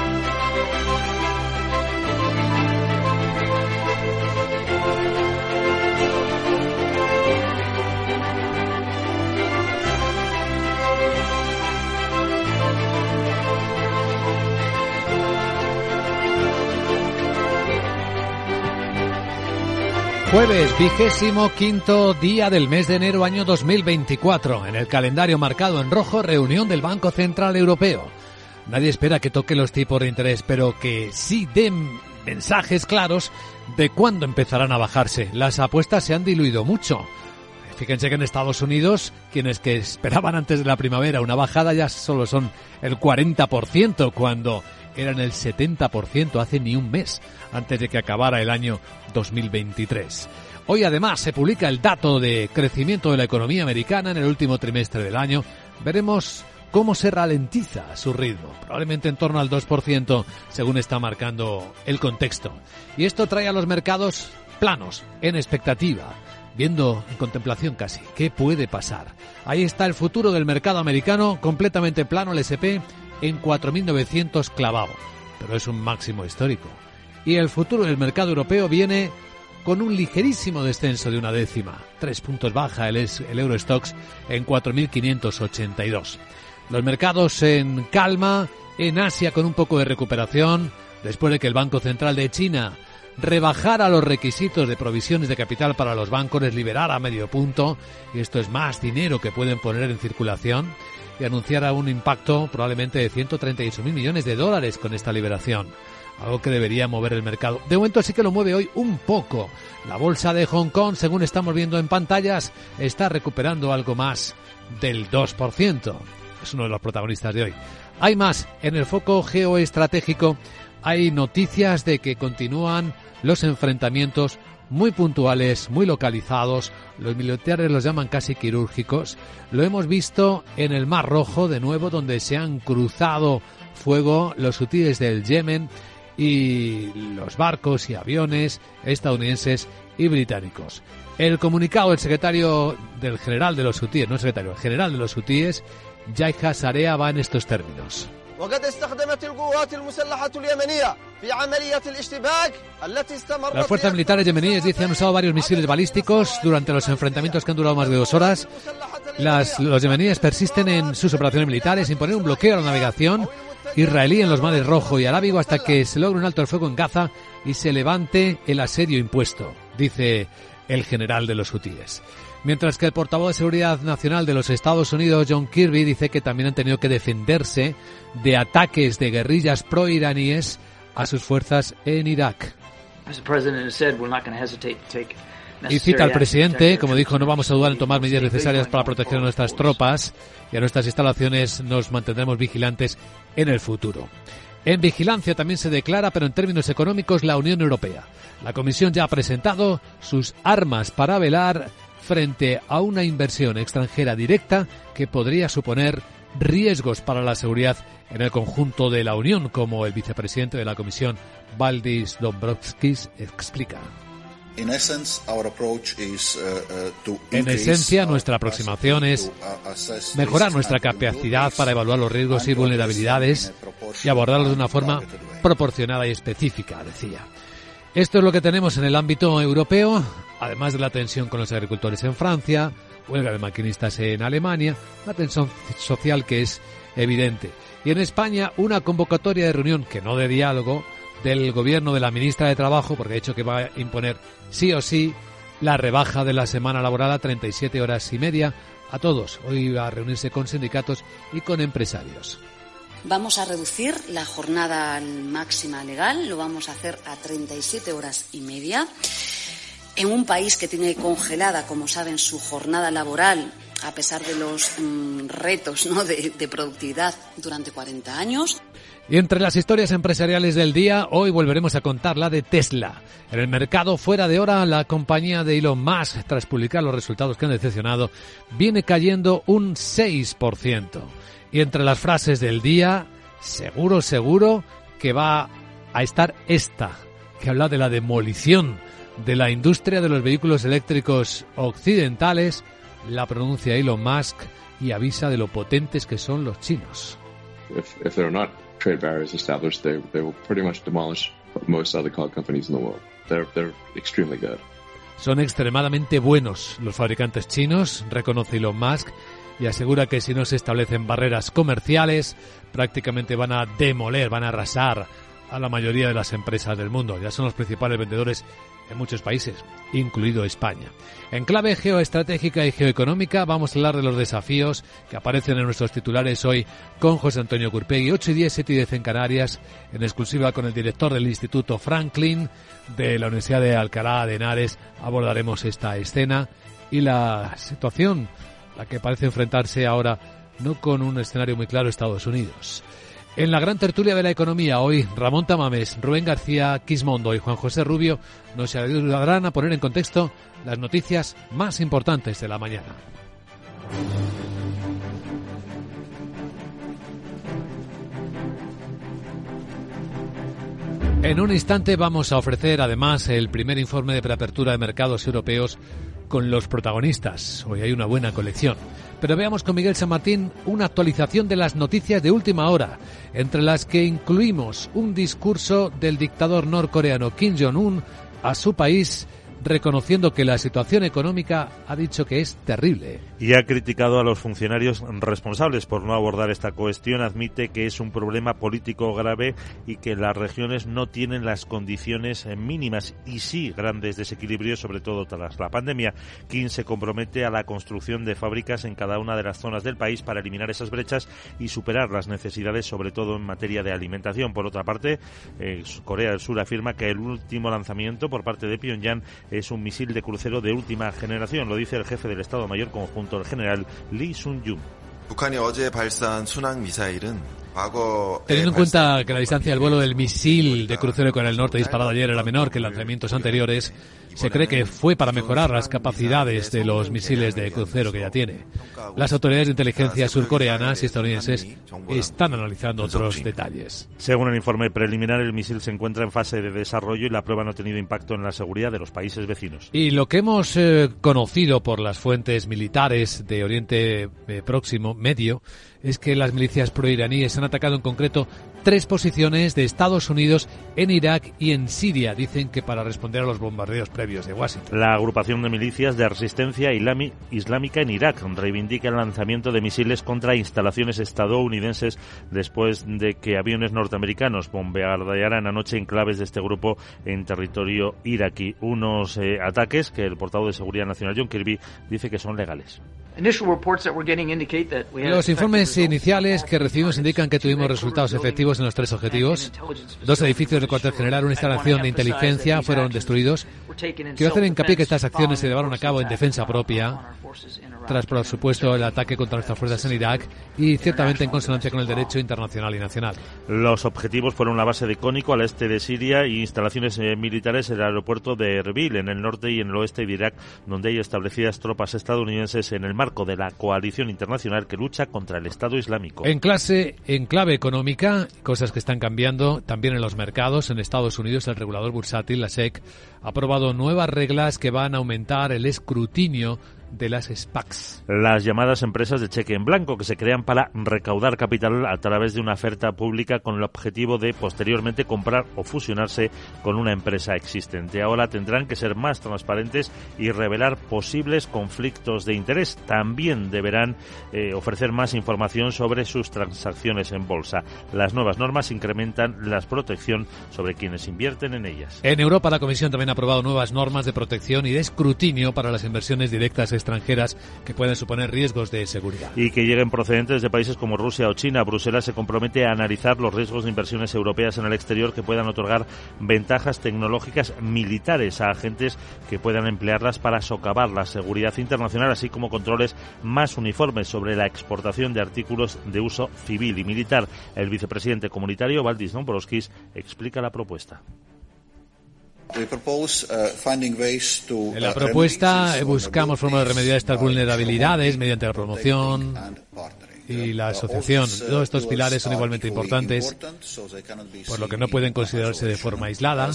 Jueves, vigésimo quinto día del mes de enero año 2024. En el calendario marcado en rojo, reunión del Banco Central Europeo. Nadie espera que toque los tipos de interés, pero que sí den mensajes claros de cuándo empezarán a bajarse. Las apuestas se han diluido mucho. Fíjense que en Estados Unidos, quienes que esperaban antes de la primavera una bajada ya solo son el 40%, cuando eran el 70% hace ni un mes antes de que acabara el año 2023. Hoy además se publica el dato de crecimiento de la economía americana en el último trimestre del año. Veremos cómo se ralentiza su ritmo, probablemente en torno al 2% según está marcando el contexto. Y esto trae a los mercados planos, en expectativa, viendo en contemplación casi qué puede pasar. Ahí está el futuro del mercado americano, completamente plano el SP en 4.900 clavado, pero es un máximo histórico y el futuro del mercado europeo viene con un ligerísimo descenso de una décima. Tres puntos baja el, el Eurostox en 4.582. Los mercados en calma, en Asia con un poco de recuperación, después de que el Banco Central de China rebajara los requisitos de provisiones de capital para los bancos, les liberara medio punto, y esto es más dinero que pueden poner en circulación, y anunciara un impacto probablemente de 138.000 millones de dólares con esta liberación algo que debería mover el mercado. De momento sí que lo mueve hoy un poco. La bolsa de Hong Kong, según estamos viendo en pantallas, está recuperando algo más del 2%. Es uno de los protagonistas de hoy. Hay más. En el foco geoestratégico hay noticias de que continúan los enfrentamientos muy puntuales, muy localizados. Los militares los llaman casi quirúrgicos. Lo hemos visto en el Mar Rojo, de nuevo, donde se han cruzado fuego los hutíes del Yemen y los barcos y aviones estadounidenses y británicos. El comunicado del secretario del general de los hutíes, no secretario, el general de los hutíes, Yahya Sarea, va en estos términos. Las fuerzas militares yemeníes dicen han usado varios misiles balísticos durante los enfrentamientos que han durado más de dos horas. Las, los yemeníes persisten en sus operaciones militares, imponer un bloqueo a la navegación israelí en los mares Rojo y Arábigo hasta que se logre un alto el fuego en Gaza y se levante el asedio impuesto, dice el general de los hutíes. Mientras que el portavoz de Seguridad Nacional de los Estados Unidos, John Kirby, dice que también han tenido que defenderse de ataques de guerrillas pro-iraníes a sus fuerzas en Irak. Y cita al presidente, como dijo, no vamos a dudar en tomar medidas necesarias para proteger nuestras tropas y a nuestras instalaciones nos mantendremos vigilantes en el futuro. En vigilancia también se declara, pero en términos económicos, la Unión Europea. La Comisión ya ha presentado sus armas para velar frente a una inversión extranjera directa que podría suponer riesgos para la seguridad en el conjunto de la Unión, como el vicepresidente de la Comisión, Valdis Dombrovskis, explica. Uh, uh, en esencia, nuestra aproximación es mejorar nuestra capacidad para evaluar los riesgos y vulnerabilidades y abordarlos de una forma proporcionada y específica, decía. Esto es lo que tenemos en el ámbito europeo, además de la tensión con los agricultores en Francia, huelga de maquinistas en Alemania, una tensión social que es evidente. Y en España, una convocatoria de reunión, que no de diálogo, del gobierno de la ministra de Trabajo, porque ha dicho que va a imponer sí o sí la rebaja de la semana laboral a 37 horas y media a todos. Hoy va a reunirse con sindicatos y con empresarios. Vamos a reducir la jornada máxima legal, lo vamos a hacer a 37 horas y media. En un país que tiene congelada, como saben, su jornada laboral a pesar de los mm, retos de, de productividad durante 40 años. Y entre las historias empresariales del día, hoy volveremos a contar la de Tesla. En el mercado fuera de hora, la compañía de Elon Musk, tras publicar los resultados que han decepcionado, viene cayendo un 6%. Y entre las frases del día, seguro, seguro que va a estar esta, que habla de la demolición de la industria de los vehículos eléctricos occidentales, la pronuncia Elon Musk y avisa de lo potentes que son los chinos. trade barriers established, they, they will pretty much demolish most other car companies in the world. They're, they're extremely good. Son extremadamente buenos los fabricantes chinos, reconoce Elon Musk, y asegura que si no se establecen barreras comerciales, prácticamente van a demoler, van a arrasar a la mayoría de las empresas del mundo. Ya son los principales vendedores en muchos países, incluido España. En clave geoestratégica y geoeconómica vamos a hablar de los desafíos que aparecen en nuestros titulares hoy con José Antonio Curpegui, 8 y 10, 7 y 10 en Canarias, en exclusiva con el director del Instituto Franklin de la Universidad de Alcalá de Henares. Abordaremos esta escena y la situación a la que parece enfrentarse ahora no con un escenario muy claro Estados Unidos. En la gran tertulia de la economía hoy, Ramón Tamames, Rubén García Quismondo y Juan José Rubio nos ayudarán a poner en contexto las noticias más importantes de la mañana. En un instante vamos a ofrecer además el primer informe de preapertura de mercados europeos con los protagonistas. Hoy hay una buena colección. Pero veamos con Miguel San Martín una actualización de las noticias de última hora, entre las que incluimos un discurso del dictador norcoreano Kim Jong-un a su país reconociendo que la situación económica ha dicho que es terrible. Y ha criticado a los funcionarios responsables por no abordar esta cuestión. Admite que es un problema político grave y que las regiones no tienen las condiciones mínimas y sí grandes desequilibrios, sobre todo tras la pandemia. Kim se compromete a la construcción de fábricas en cada una de las zonas del país para eliminar esas brechas y superar las necesidades, sobre todo en materia de alimentación. Por otra parte, eh, Corea del Sur afirma que el último lanzamiento por parte de Pyongyang es un misil de crucero de última generación, lo dice el jefe del Estado Mayor Conjunto, el general Lee Sun-jung. Teniendo en cuenta que la distancia del vuelo del misil de crucero con el norte disparado ayer era menor que en lanzamientos anteriores, se cree que fue para mejorar las capacidades de los misiles de crucero que ya tiene. Las autoridades de inteligencia surcoreanas y estadounidenses están analizando otros detalles. Según el informe preliminar, el misil se encuentra en fase de desarrollo y la prueba no ha tenido impacto en la seguridad de los países vecinos. Y lo que hemos eh, conocido por las fuentes militares de Oriente eh, Próximo, Medio, es que las milicias proiraníes han atacado en concreto tres posiciones de Estados Unidos en Irak y en Siria, dicen que para responder a los bombardeos previos de Washington. La agrupación de milicias de resistencia islámica en Irak reivindica el lanzamiento de misiles contra instalaciones estadounidenses después de que aviones norteamericanos bombardearan anoche enclaves de este grupo en territorio iraquí. Unos eh, ataques que el portavoz de Seguridad Nacional John Kirby dice que son legales. Los informes iniciales que recibimos indican que tuvimos resultados efectivos en los tres objetivos. Dos edificios del cuartel general, una instalación de inteligencia fueron destruidos. Quiero hacer hincapié que estas acciones se llevaron a cabo en defensa propia, tras por supuesto el ataque contra nuestras fuerzas en Irak y ciertamente en consonancia con el derecho internacional y nacional. Los objetivos fueron la base de Cónico al este de Siria y instalaciones eh, militares en el aeropuerto de Erbil en el norte y en el oeste de Irak, donde hay establecidas tropas estadounidenses en el marco de la coalición internacional que lucha contra el Estado Islámico. En clase, en clave económica, cosas que están cambiando también en los mercados. En Estados Unidos, el regulador bursátil, la SEC, ha aprobado nuevas reglas que van a aumentar el escrutinio de las SPACs. Las llamadas empresas de cheque en blanco que se crean para recaudar capital a través de una oferta pública con el objetivo de posteriormente comprar o fusionarse con una empresa existente. Ahora tendrán que ser más transparentes y revelar posibles conflictos de interés. También deberán eh, ofrecer más información sobre sus transacciones en bolsa. Las nuevas normas incrementan la protección sobre quienes invierten en ellas. En Europa la Comisión también ha aprobado nuevas normas de protección y de escrutinio para las inversiones directas extranjeras que pueden suponer riesgos de seguridad. Y que lleguen procedentes de países como Rusia o China. Bruselas se compromete a analizar los riesgos de inversiones europeas en el exterior que puedan otorgar ventajas tecnológicas militares a agentes que puedan emplearlas para socavar la seguridad internacional, así como controles más uniformes sobre la exportación de artículos de uso civil y militar. El vicepresidente comunitario, Valdis Dombrovskis, explica la propuesta. Uh, en la propuesta buscamos formas de remediar estas vulnerabilidades mediante la promoción, y la asociación. Todos estos pilares son igualmente importantes, por lo que no pueden considerarse de forma aislada.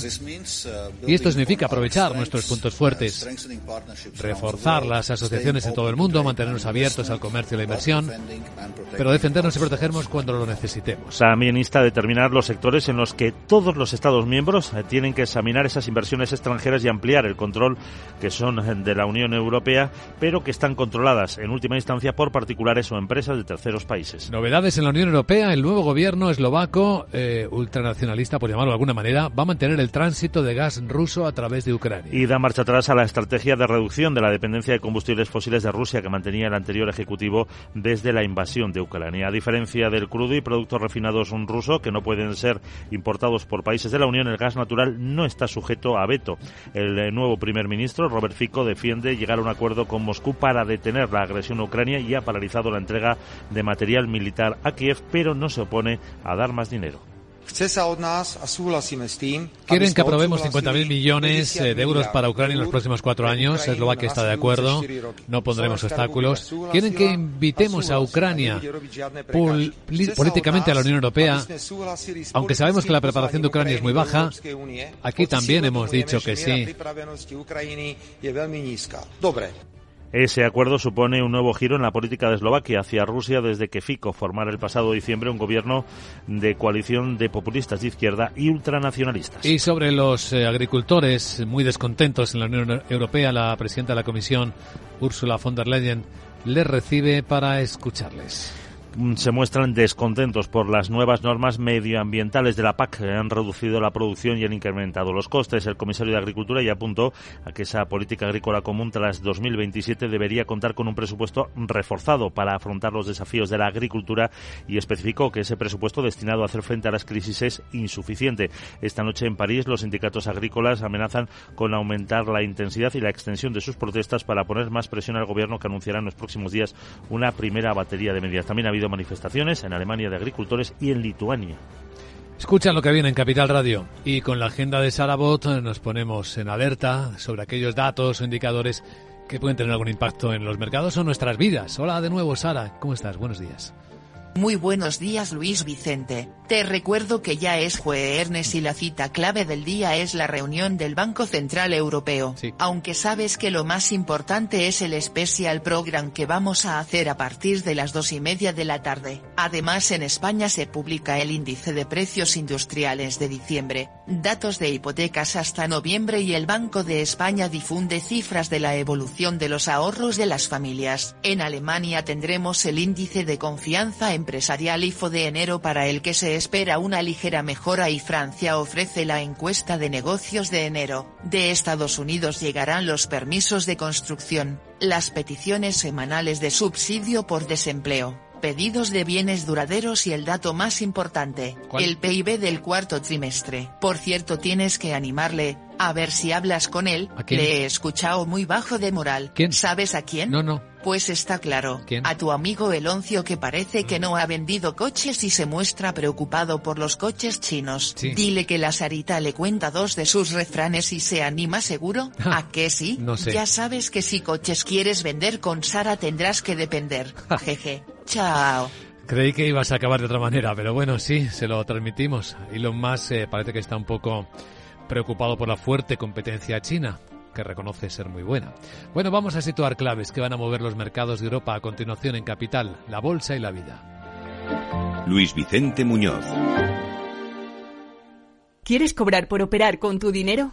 Y esto significa aprovechar nuestros puntos fuertes, reforzar las asociaciones en todo el mundo, mantenernos abiertos al comercio y la inversión, pero defendernos y protegernos cuando lo necesitemos. También insta a determinar los sectores en los que todos los Estados miembros eh, tienen que examinar esas inversiones extranjeras y ampliar el control que son eh, de la Unión Europea, pero que están controladas en última instancia por particulares o empresas de terceros países. Novedades en la Unión Europea. El nuevo gobierno eslovaco, eh, ultranacionalista por llamarlo de alguna manera, va a mantener el tránsito de gas ruso a través de Ucrania. Y da marcha atrás a la estrategia de reducción de la dependencia de combustibles fósiles de Rusia que mantenía el anterior ejecutivo desde la invasión de Ucrania. A diferencia del crudo y productos refinados ruso que no pueden ser importados por países de la Unión, el gas natural no está sujeto a veto. El eh, nuevo primer ministro, Robert Fico, defiende llegar a un acuerdo con Moscú para detener la agresión a Ucrania y ha paralizado la entrega de material militar a Kiev, pero no se opone a dar más dinero. Quieren que aprobemos 50.000 millones eh, de euros para Ucrania en los próximos cuatro años. Eslovaquia está de acuerdo. No pondremos obstáculos. Quieren que invitemos a Ucrania políticamente a la Unión Europea. Aunque sabemos que la preparación de Ucrania es muy baja, aquí también hemos dicho que sí. Ese acuerdo supone un nuevo giro en la política de Eslovaquia hacia Rusia desde que Fico formara el pasado diciembre un gobierno de coalición de populistas de izquierda y ultranacionalistas. Y sobre los eh, agricultores muy descontentos en la Unión Europea, la presidenta de la Comisión, Ursula von der Leyen, les recibe para escucharles. Mm, se muestran descontentos por las nuevas normas medioambientales de la PAC han reducido la producción y han incrementado los costes. El comisario de Agricultura ya apuntó a que esa política agrícola común tras 2027 debería contar con un presupuesto reforzado para afrontar los desafíos de la agricultura y especificó que ese presupuesto destinado a hacer frente a las crisis es insuficiente. Esta noche en París los sindicatos agrícolas amenazan con aumentar la intensidad y la extensión de sus protestas para poner más presión al gobierno que anunciará en los próximos días una primera batería de medidas. También ha habido manifestaciones en Alemania de agricultores y en Lituania. Escuchan lo que viene en Capital Radio y con la agenda de Sarabot nos ponemos en alerta sobre aquellos datos o indicadores que pueden tener algún impacto en los mercados o nuestras vidas. Hola de nuevo, Sara. ¿Cómo estás? Buenos días. Muy buenos días Luis Vicente, te recuerdo que ya es jueves y la cita clave del día es la reunión del Banco Central Europeo, aunque sabes que lo más importante es el Special Program que vamos a hacer a partir de las dos y media de la tarde. Además en España se publica el índice de precios industriales de diciembre, datos de hipotecas hasta noviembre y el Banco de España difunde cifras de la evolución de los ahorros de las familias. En Alemania tendremos el índice de confianza empresarial IFO de enero para el que se espera una ligera mejora y Francia ofrece la encuesta de negocios de enero. De Estados Unidos llegarán los permisos de construcción, las peticiones semanales de subsidio por desempleo pedidos de bienes duraderos y el dato más importante, el PIB del cuarto trimestre. Por cierto, tienes que animarle, a ver si hablas con él. Le he escuchado muy bajo de moral. ¿Quién? ¿Sabes a quién? No, no. Pues está claro. A tu amigo Eloncio que parece que no ha vendido coches y se muestra preocupado por los coches chinos. Dile que la Sarita le cuenta dos de sus refranes y se anima seguro. ¿A qué sí? No sé. Ya sabes que si coches quieres vender con Sara tendrás que depender. Jeje. Chao. Creí que ibas a acabar de otra manera, pero bueno, sí, se lo transmitimos. Elon Musk eh, parece que está un poco preocupado por la fuerte competencia china, que reconoce ser muy buena. Bueno, vamos a situar claves que van a mover los mercados de Europa a continuación en Capital, la Bolsa y la Vida. Luis Vicente Muñoz. ¿Quieres cobrar por operar con tu dinero?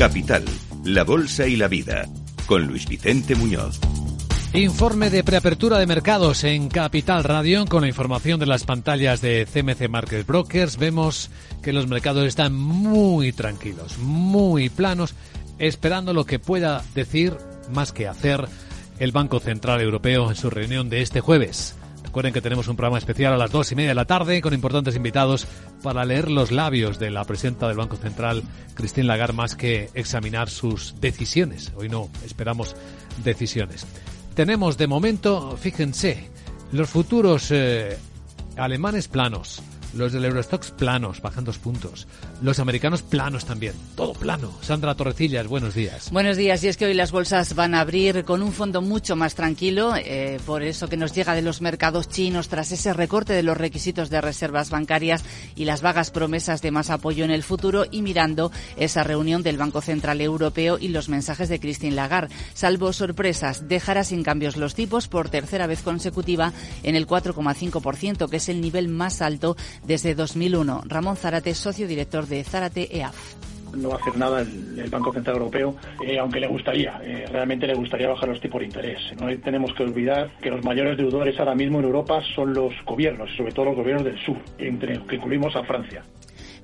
Capital, la Bolsa y la Vida, con Luis Vicente Muñoz. Informe de preapertura de mercados en Capital Radio con la información de las pantallas de CMC Market Brokers. Vemos que los mercados están muy tranquilos, muy planos, esperando lo que pueda decir más que hacer el Banco Central Europeo en su reunión de este jueves. Recuerden que tenemos un programa especial a las dos y media de la tarde con importantes invitados para leer los labios de la presidenta del Banco Central, Christine Lagarde, más que examinar sus decisiones. Hoy no esperamos decisiones. Tenemos de momento, fíjense, los futuros eh, alemanes planos, los del Eurostox planos, bajan dos puntos. Los americanos planos también. Todo plano. Sandra Torrecillas, buenos días. Buenos días. Y es que hoy las bolsas van a abrir con un fondo mucho más tranquilo, eh, por eso que nos llega de los mercados chinos tras ese recorte de los requisitos de reservas bancarias y las vagas promesas de más apoyo en el futuro y mirando esa reunión del Banco Central Europeo y los mensajes de Christine Lagarde. Salvo sorpresas, dejará sin cambios los tipos por tercera vez consecutiva en el 4,5%, que es el nivel más alto desde 2001. Ramón Zárate, socio director de Zárate EAF no va a hacer nada el, Banco Central Europeo, eh, aunque le gustaría, eh, realmente le gustaría bajar los tipos de interés. No tenemos que olvidar que los mayores deudores ahora mismo en Europa son los gobiernos, y sobre todo los gobiernos del sur, entre los que incluimos a Francia.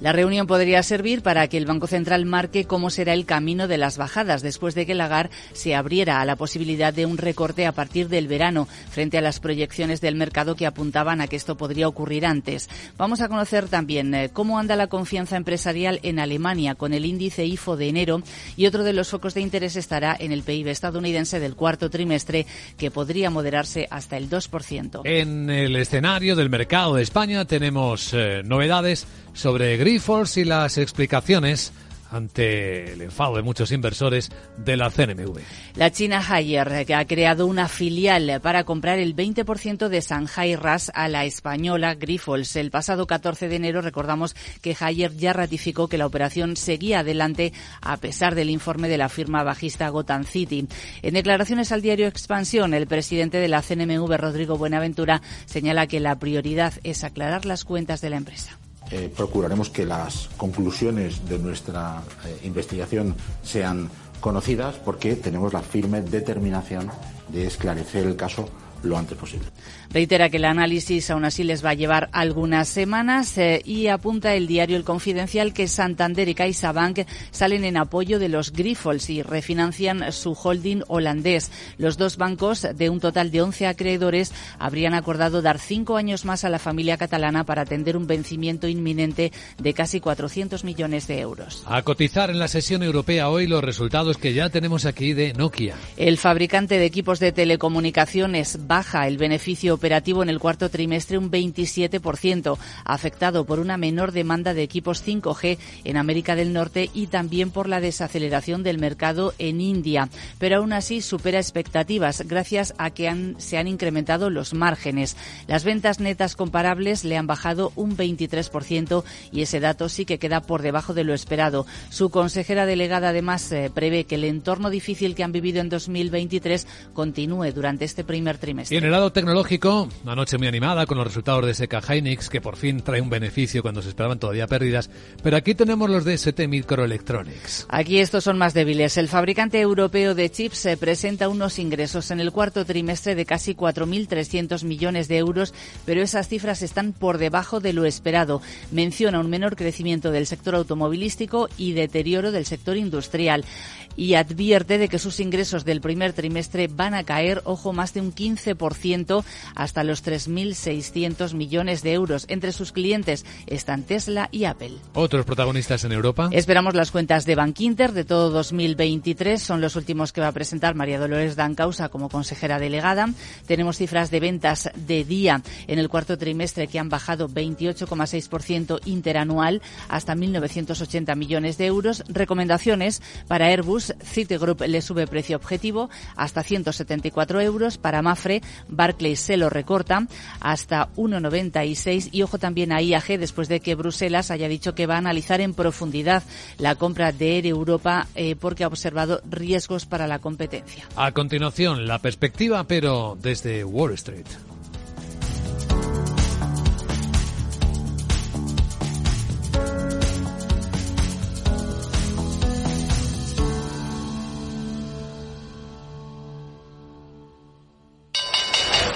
La reunión podría servir para que el Banco Central marque cómo será el camino de las bajadas después de que Lagarde se abriera a la posibilidad de un recorte a partir del verano frente a las proyecciones del mercado que apuntaban a que esto podría ocurrir antes. Vamos a conocer también eh, cómo anda la confianza empresarial en Alemania con el índice IFO de enero y otro de los focos de interés estará en el PIB estadounidense del cuarto trimestre que podría moderarse hasta el 2%. En el escenario del mercado de España tenemos eh, novedades sobre Grifols y las explicaciones ante el enfado de muchos inversores de la CNMV. La China Haier, que ha creado una filial para comprar el 20% de Shanghai RAS a la española Grifols. El pasado 14 de enero recordamos que Haier ya ratificó que la operación seguía adelante a pesar del informe de la firma bajista Gotham City. En declaraciones al diario Expansión, el presidente de la CNMV, Rodrigo Buenaventura, señala que la prioridad es aclarar las cuentas de la empresa. Eh, procuraremos que las conclusiones de nuestra eh, investigación sean conocidas porque tenemos la firme determinación de esclarecer el caso lo antes posible. Reitera que el análisis aún así les va a llevar algunas semanas eh, y apunta el diario El Confidencial que Santander y CaixaBank salen en apoyo de los Grifols y refinancian su holding holandés. Los dos bancos, de un total de 11 acreedores, habrían acordado dar cinco años más a la familia catalana para atender un vencimiento inminente de casi 400 millones de euros. A cotizar en la sesión europea hoy los resultados que ya tenemos aquí de Nokia. El fabricante de equipos de telecomunicaciones baja el beneficio operativo en el cuarto trimestre un 27%, afectado por una menor demanda de equipos 5G en América del Norte y también por la desaceleración del mercado en India. Pero aún así supera expectativas gracias a que han, se han incrementado los márgenes. Las ventas netas comparables le han bajado un 23% y ese dato sí que queda por debajo de lo esperado. Su consejera delegada además eh, prevé que el entorno difícil que han vivido en 2023 continúe durante este primer trimestre. Y en el lado tecnológico, una noche muy animada con los resultados de Seca Hynix, que por fin trae un beneficio cuando se esperaban todavía pérdidas. Pero aquí tenemos los de ST Microelectronics. Aquí estos son más débiles. El fabricante europeo de chips se presenta unos ingresos en el cuarto trimestre de casi 4.300 millones de euros, pero esas cifras están por debajo de lo esperado. Menciona un menor crecimiento del sector automovilístico y deterioro del sector industrial y advierte de que sus ingresos del primer trimestre van a caer, ojo, más de un 15% hasta los 3.600 millones de euros. Entre sus clientes están Tesla y Apple. ¿Otros protagonistas en Europa? Esperamos las cuentas de Bankinter de todo 2023. Son los últimos que va a presentar María Dolores Dancausa como consejera delegada. Tenemos cifras de ventas de día en el cuarto trimestre que han bajado 28,6% interanual hasta 1.980 millones de euros. Recomendaciones para Airbus Citigroup le sube precio objetivo hasta 174 euros. Para Mafre, Barclays se lo recorta hasta 1,96 y ojo también a IAG después de que Bruselas haya dicho que va a analizar en profundidad la compra de Air Europa eh, porque ha observado riesgos para la competencia. A continuación, la perspectiva, pero desde Wall Street.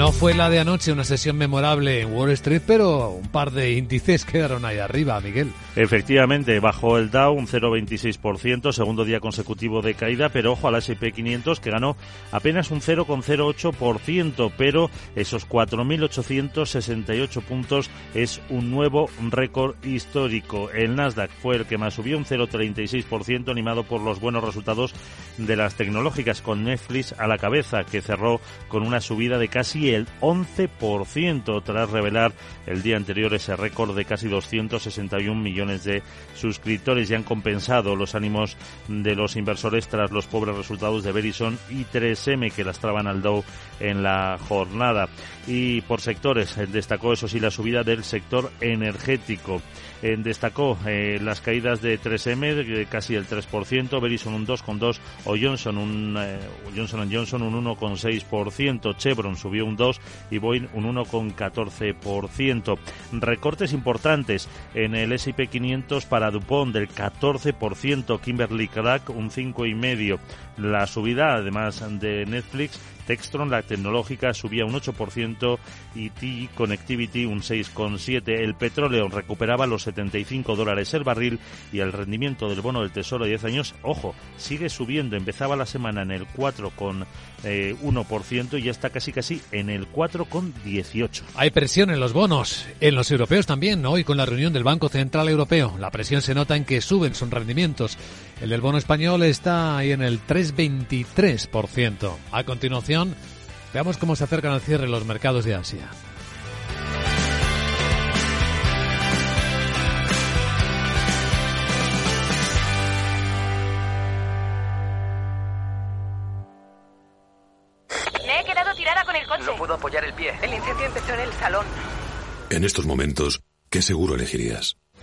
No fue la de anoche una sesión memorable en Wall Street, pero un par de índices quedaron ahí arriba, Miguel. Efectivamente, bajó el Dow un 0,26%, segundo día consecutivo de caída, pero ojo al S&P 500 que ganó apenas un 0,08%, pero esos 4.868 puntos es un nuevo récord histórico. El Nasdaq fue el que más subió un 0,36%, animado por los buenos resultados de las tecnológicas, con Netflix a la cabeza, que cerró con una subida de casi el 11% tras revelar el día anterior ese récord de casi 261 millones de suscriptores y han compensado los ánimos de los inversores tras los pobres resultados de Verizon y 3M que lastraban al Dow en la jornada. Y por sectores, destacó eso sí la subida del sector energético. Eh, destacó eh, las caídas de 3M, de casi el 3%, Verizon un 2,2% o Johnson, un, eh, Johnson Johnson un 1,6%, Chevron subió un 2% y Boeing un 1,14%. Recortes importantes en el S&P 500 para DuPont del 14%, Kimberly Clark un 5,5%. La subida, además de Netflix, Textron, la tecnológica, subía un 8% y T Connectivity un 6,7%. El petróleo recuperaba los 75 dólares el barril y el rendimiento del bono del Tesoro de 10 años, ojo, sigue subiendo. Empezaba la semana en el 4,1% eh, y ya está casi casi en el 4,18%. Hay presión en los bonos, en los europeos también, hoy con la reunión del Banco Central Europeo. La presión se nota en que suben sus rendimientos. El del bono español está ahí en el 3,23%. A continuación, Veamos cómo se acercan al cierre los mercados de Asia. el coche. No puedo apoyar el pie. El incendio empezó en el salón. En estos momentos, ¿qué seguro elegirías?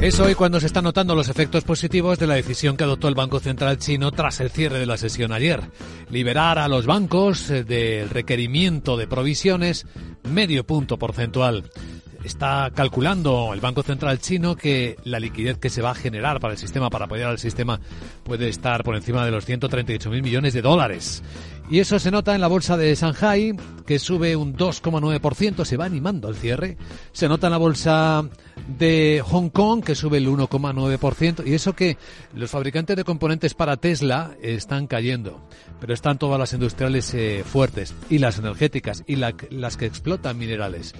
Es hoy cuando se están notando los efectos positivos de la decisión que adoptó el Banco Central chino tras el cierre de la sesión ayer. Liberar a los bancos eh, del requerimiento de provisiones medio punto porcentual. Está calculando el Banco Central chino que la liquidez que se va a generar para el sistema, para apoyar al sistema, puede estar por encima de los 138.000 millones de dólares. Y eso se nota en la bolsa de Shanghai, que sube un 2,9%, se va animando al cierre. Se nota en la bolsa de Hong Kong, que sube el 1,9%. Y eso que los fabricantes de componentes para Tesla están cayendo. Pero están todas las industriales eh, fuertes y las energéticas y las que explotan minerales,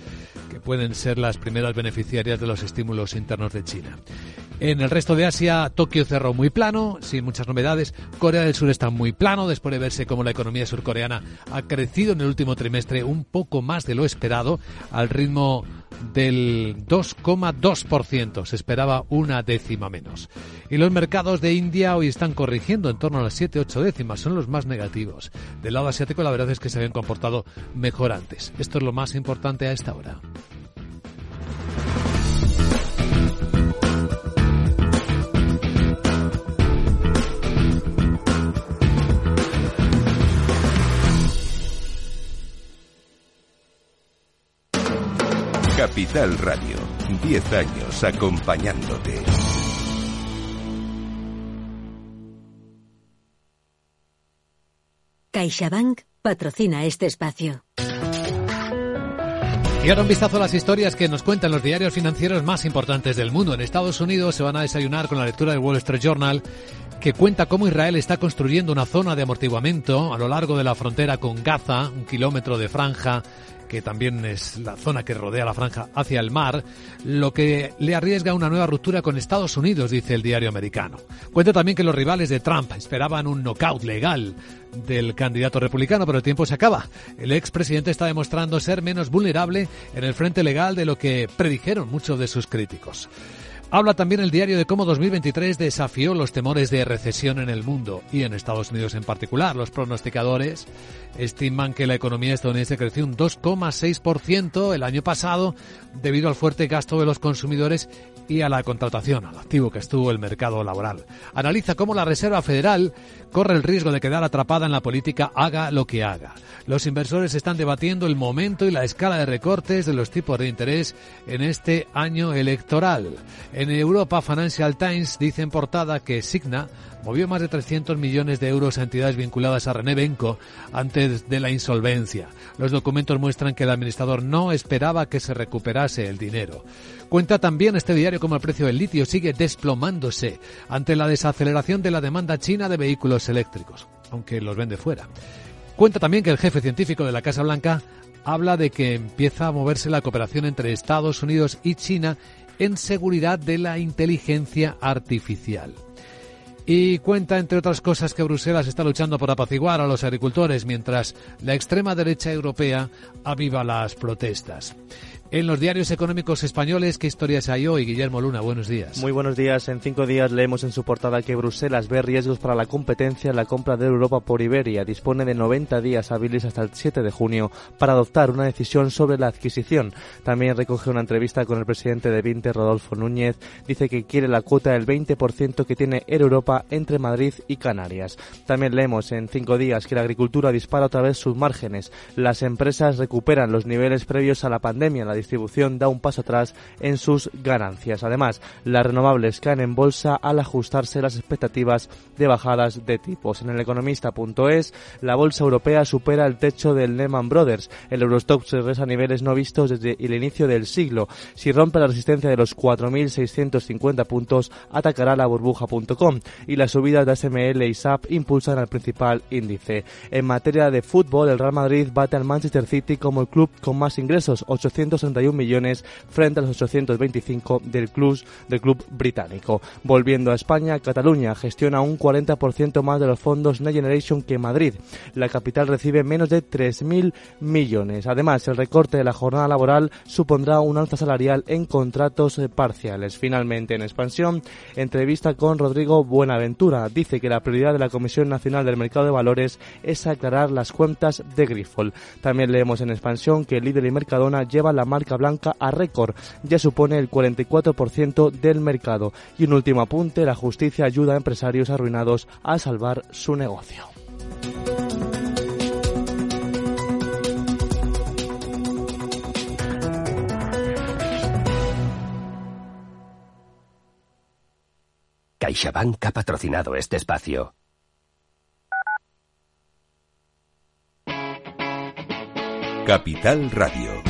que pueden ser las primeras beneficiarias de los estímulos internos de China. En el resto de Asia, Tokio cerró muy plano, sin muchas novedades. Corea del Sur está muy plano después de verse como la economía surcoreana ha crecido en el último trimestre un poco más de lo esperado, al ritmo del 2,2%. Se esperaba una décima menos. Y los mercados de India hoy están corrigiendo en torno a las 7-8 décimas. Son los más negativos. Del lado asiático la verdad es que se habían comportado mejor antes. Esto es lo más importante a esta hora. Capital Radio, 10 años acompañándote. CaixaBank patrocina este espacio. Y ahora un vistazo a las historias que nos cuentan los diarios financieros más importantes del mundo. En Estados Unidos se van a desayunar con la lectura del Wall Street Journal que cuenta cómo Israel está construyendo una zona de amortiguamiento a lo largo de la frontera con Gaza, un kilómetro de franja que también es la zona que rodea la franja hacia el mar, lo que le arriesga una nueva ruptura con Estados Unidos, dice el diario americano. Cuenta también que los rivales de Trump esperaban un knockout legal del candidato republicano, pero el tiempo se acaba. El expresidente está demostrando ser menos vulnerable en el frente legal de lo que predijeron muchos de sus críticos. Habla también el diario de cómo 2023 desafió los temores de recesión en el mundo y en Estados Unidos en particular. Los pronosticadores estiman que la economía estadounidense creció un 2,6% el año pasado debido al fuerte gasto de los consumidores y a la contratación, al activo que estuvo el mercado laboral. Analiza cómo la Reserva Federal corre el riesgo de quedar atrapada en la política haga lo que haga. Los inversores están debatiendo el momento y la escala de recortes de los tipos de interés en este año electoral. En Europa, Financial Times dice en portada que Signa movió más de 300 millones de euros a entidades vinculadas a René Benco antes de la insolvencia. Los documentos muestran que el administrador no esperaba que se recuperase el dinero. Cuenta también este diario como el precio del litio sigue desplomándose ante la desaceleración de la demanda china de vehículos eléctricos, aunque los vende fuera. Cuenta también que el jefe científico de la Casa Blanca habla de que empieza a moverse la cooperación entre Estados Unidos y China en seguridad de la inteligencia artificial. Y cuenta, entre otras cosas, que Bruselas está luchando por apaciguar a los agricultores mientras la extrema derecha europea aviva las protestas. En los diarios económicos españoles, ¿qué historias hay hoy? Guillermo Luna, buenos días. Muy buenos días. En cinco días leemos en su portada que Bruselas ve riesgos para la competencia en la compra de Europa por Iberia. Dispone de 90 días hábiles hasta el 7 de junio para adoptar una decisión sobre la adquisición. También recoge una entrevista con el presidente de Vinte, Rodolfo Núñez. Dice que quiere la cuota del 20% que tiene Air Europa entre Madrid y Canarias. También leemos en cinco días que la agricultura dispara otra vez sus márgenes. Las empresas recuperan los niveles previos a la pandemia. La distribución da un paso atrás en sus ganancias. Además, las renovables caen en bolsa al ajustarse las expectativas de bajadas de tipos. En el economista.es, la bolsa europea supera el techo del Lehman Brothers. El Eurostock se regresa a niveles no vistos desde el inicio del siglo. Si rompe la resistencia de los 4.650 puntos, atacará la burbuja.com y las subidas de SML y SAP impulsan al principal índice. En materia de fútbol, el Real Madrid bate al Manchester City como el club con más ingresos, 800 861 millones frente a los 825 del club, del club británico. Volviendo a España, Cataluña gestiona un 40% más de los fondos Next Generation que Madrid. La capital recibe menos de 3.000 millones. Además, el recorte de la jornada laboral supondrá un alza salarial en contratos eh, parciales. Finalmente, en expansión, entrevista con Rodrigo Buenaventura. Dice que la prioridad de la Comisión Nacional del Mercado de Valores es aclarar las cuentas de Grifol. También leemos en expansión que líder y Mercadona lleva la marca blanca a récord. Ya supone el 44% del mercado. Y un último apunte, la justicia ayuda a empresarios arruinados a salvar su negocio. CaixaBank ha patrocinado este espacio. Capital Radio.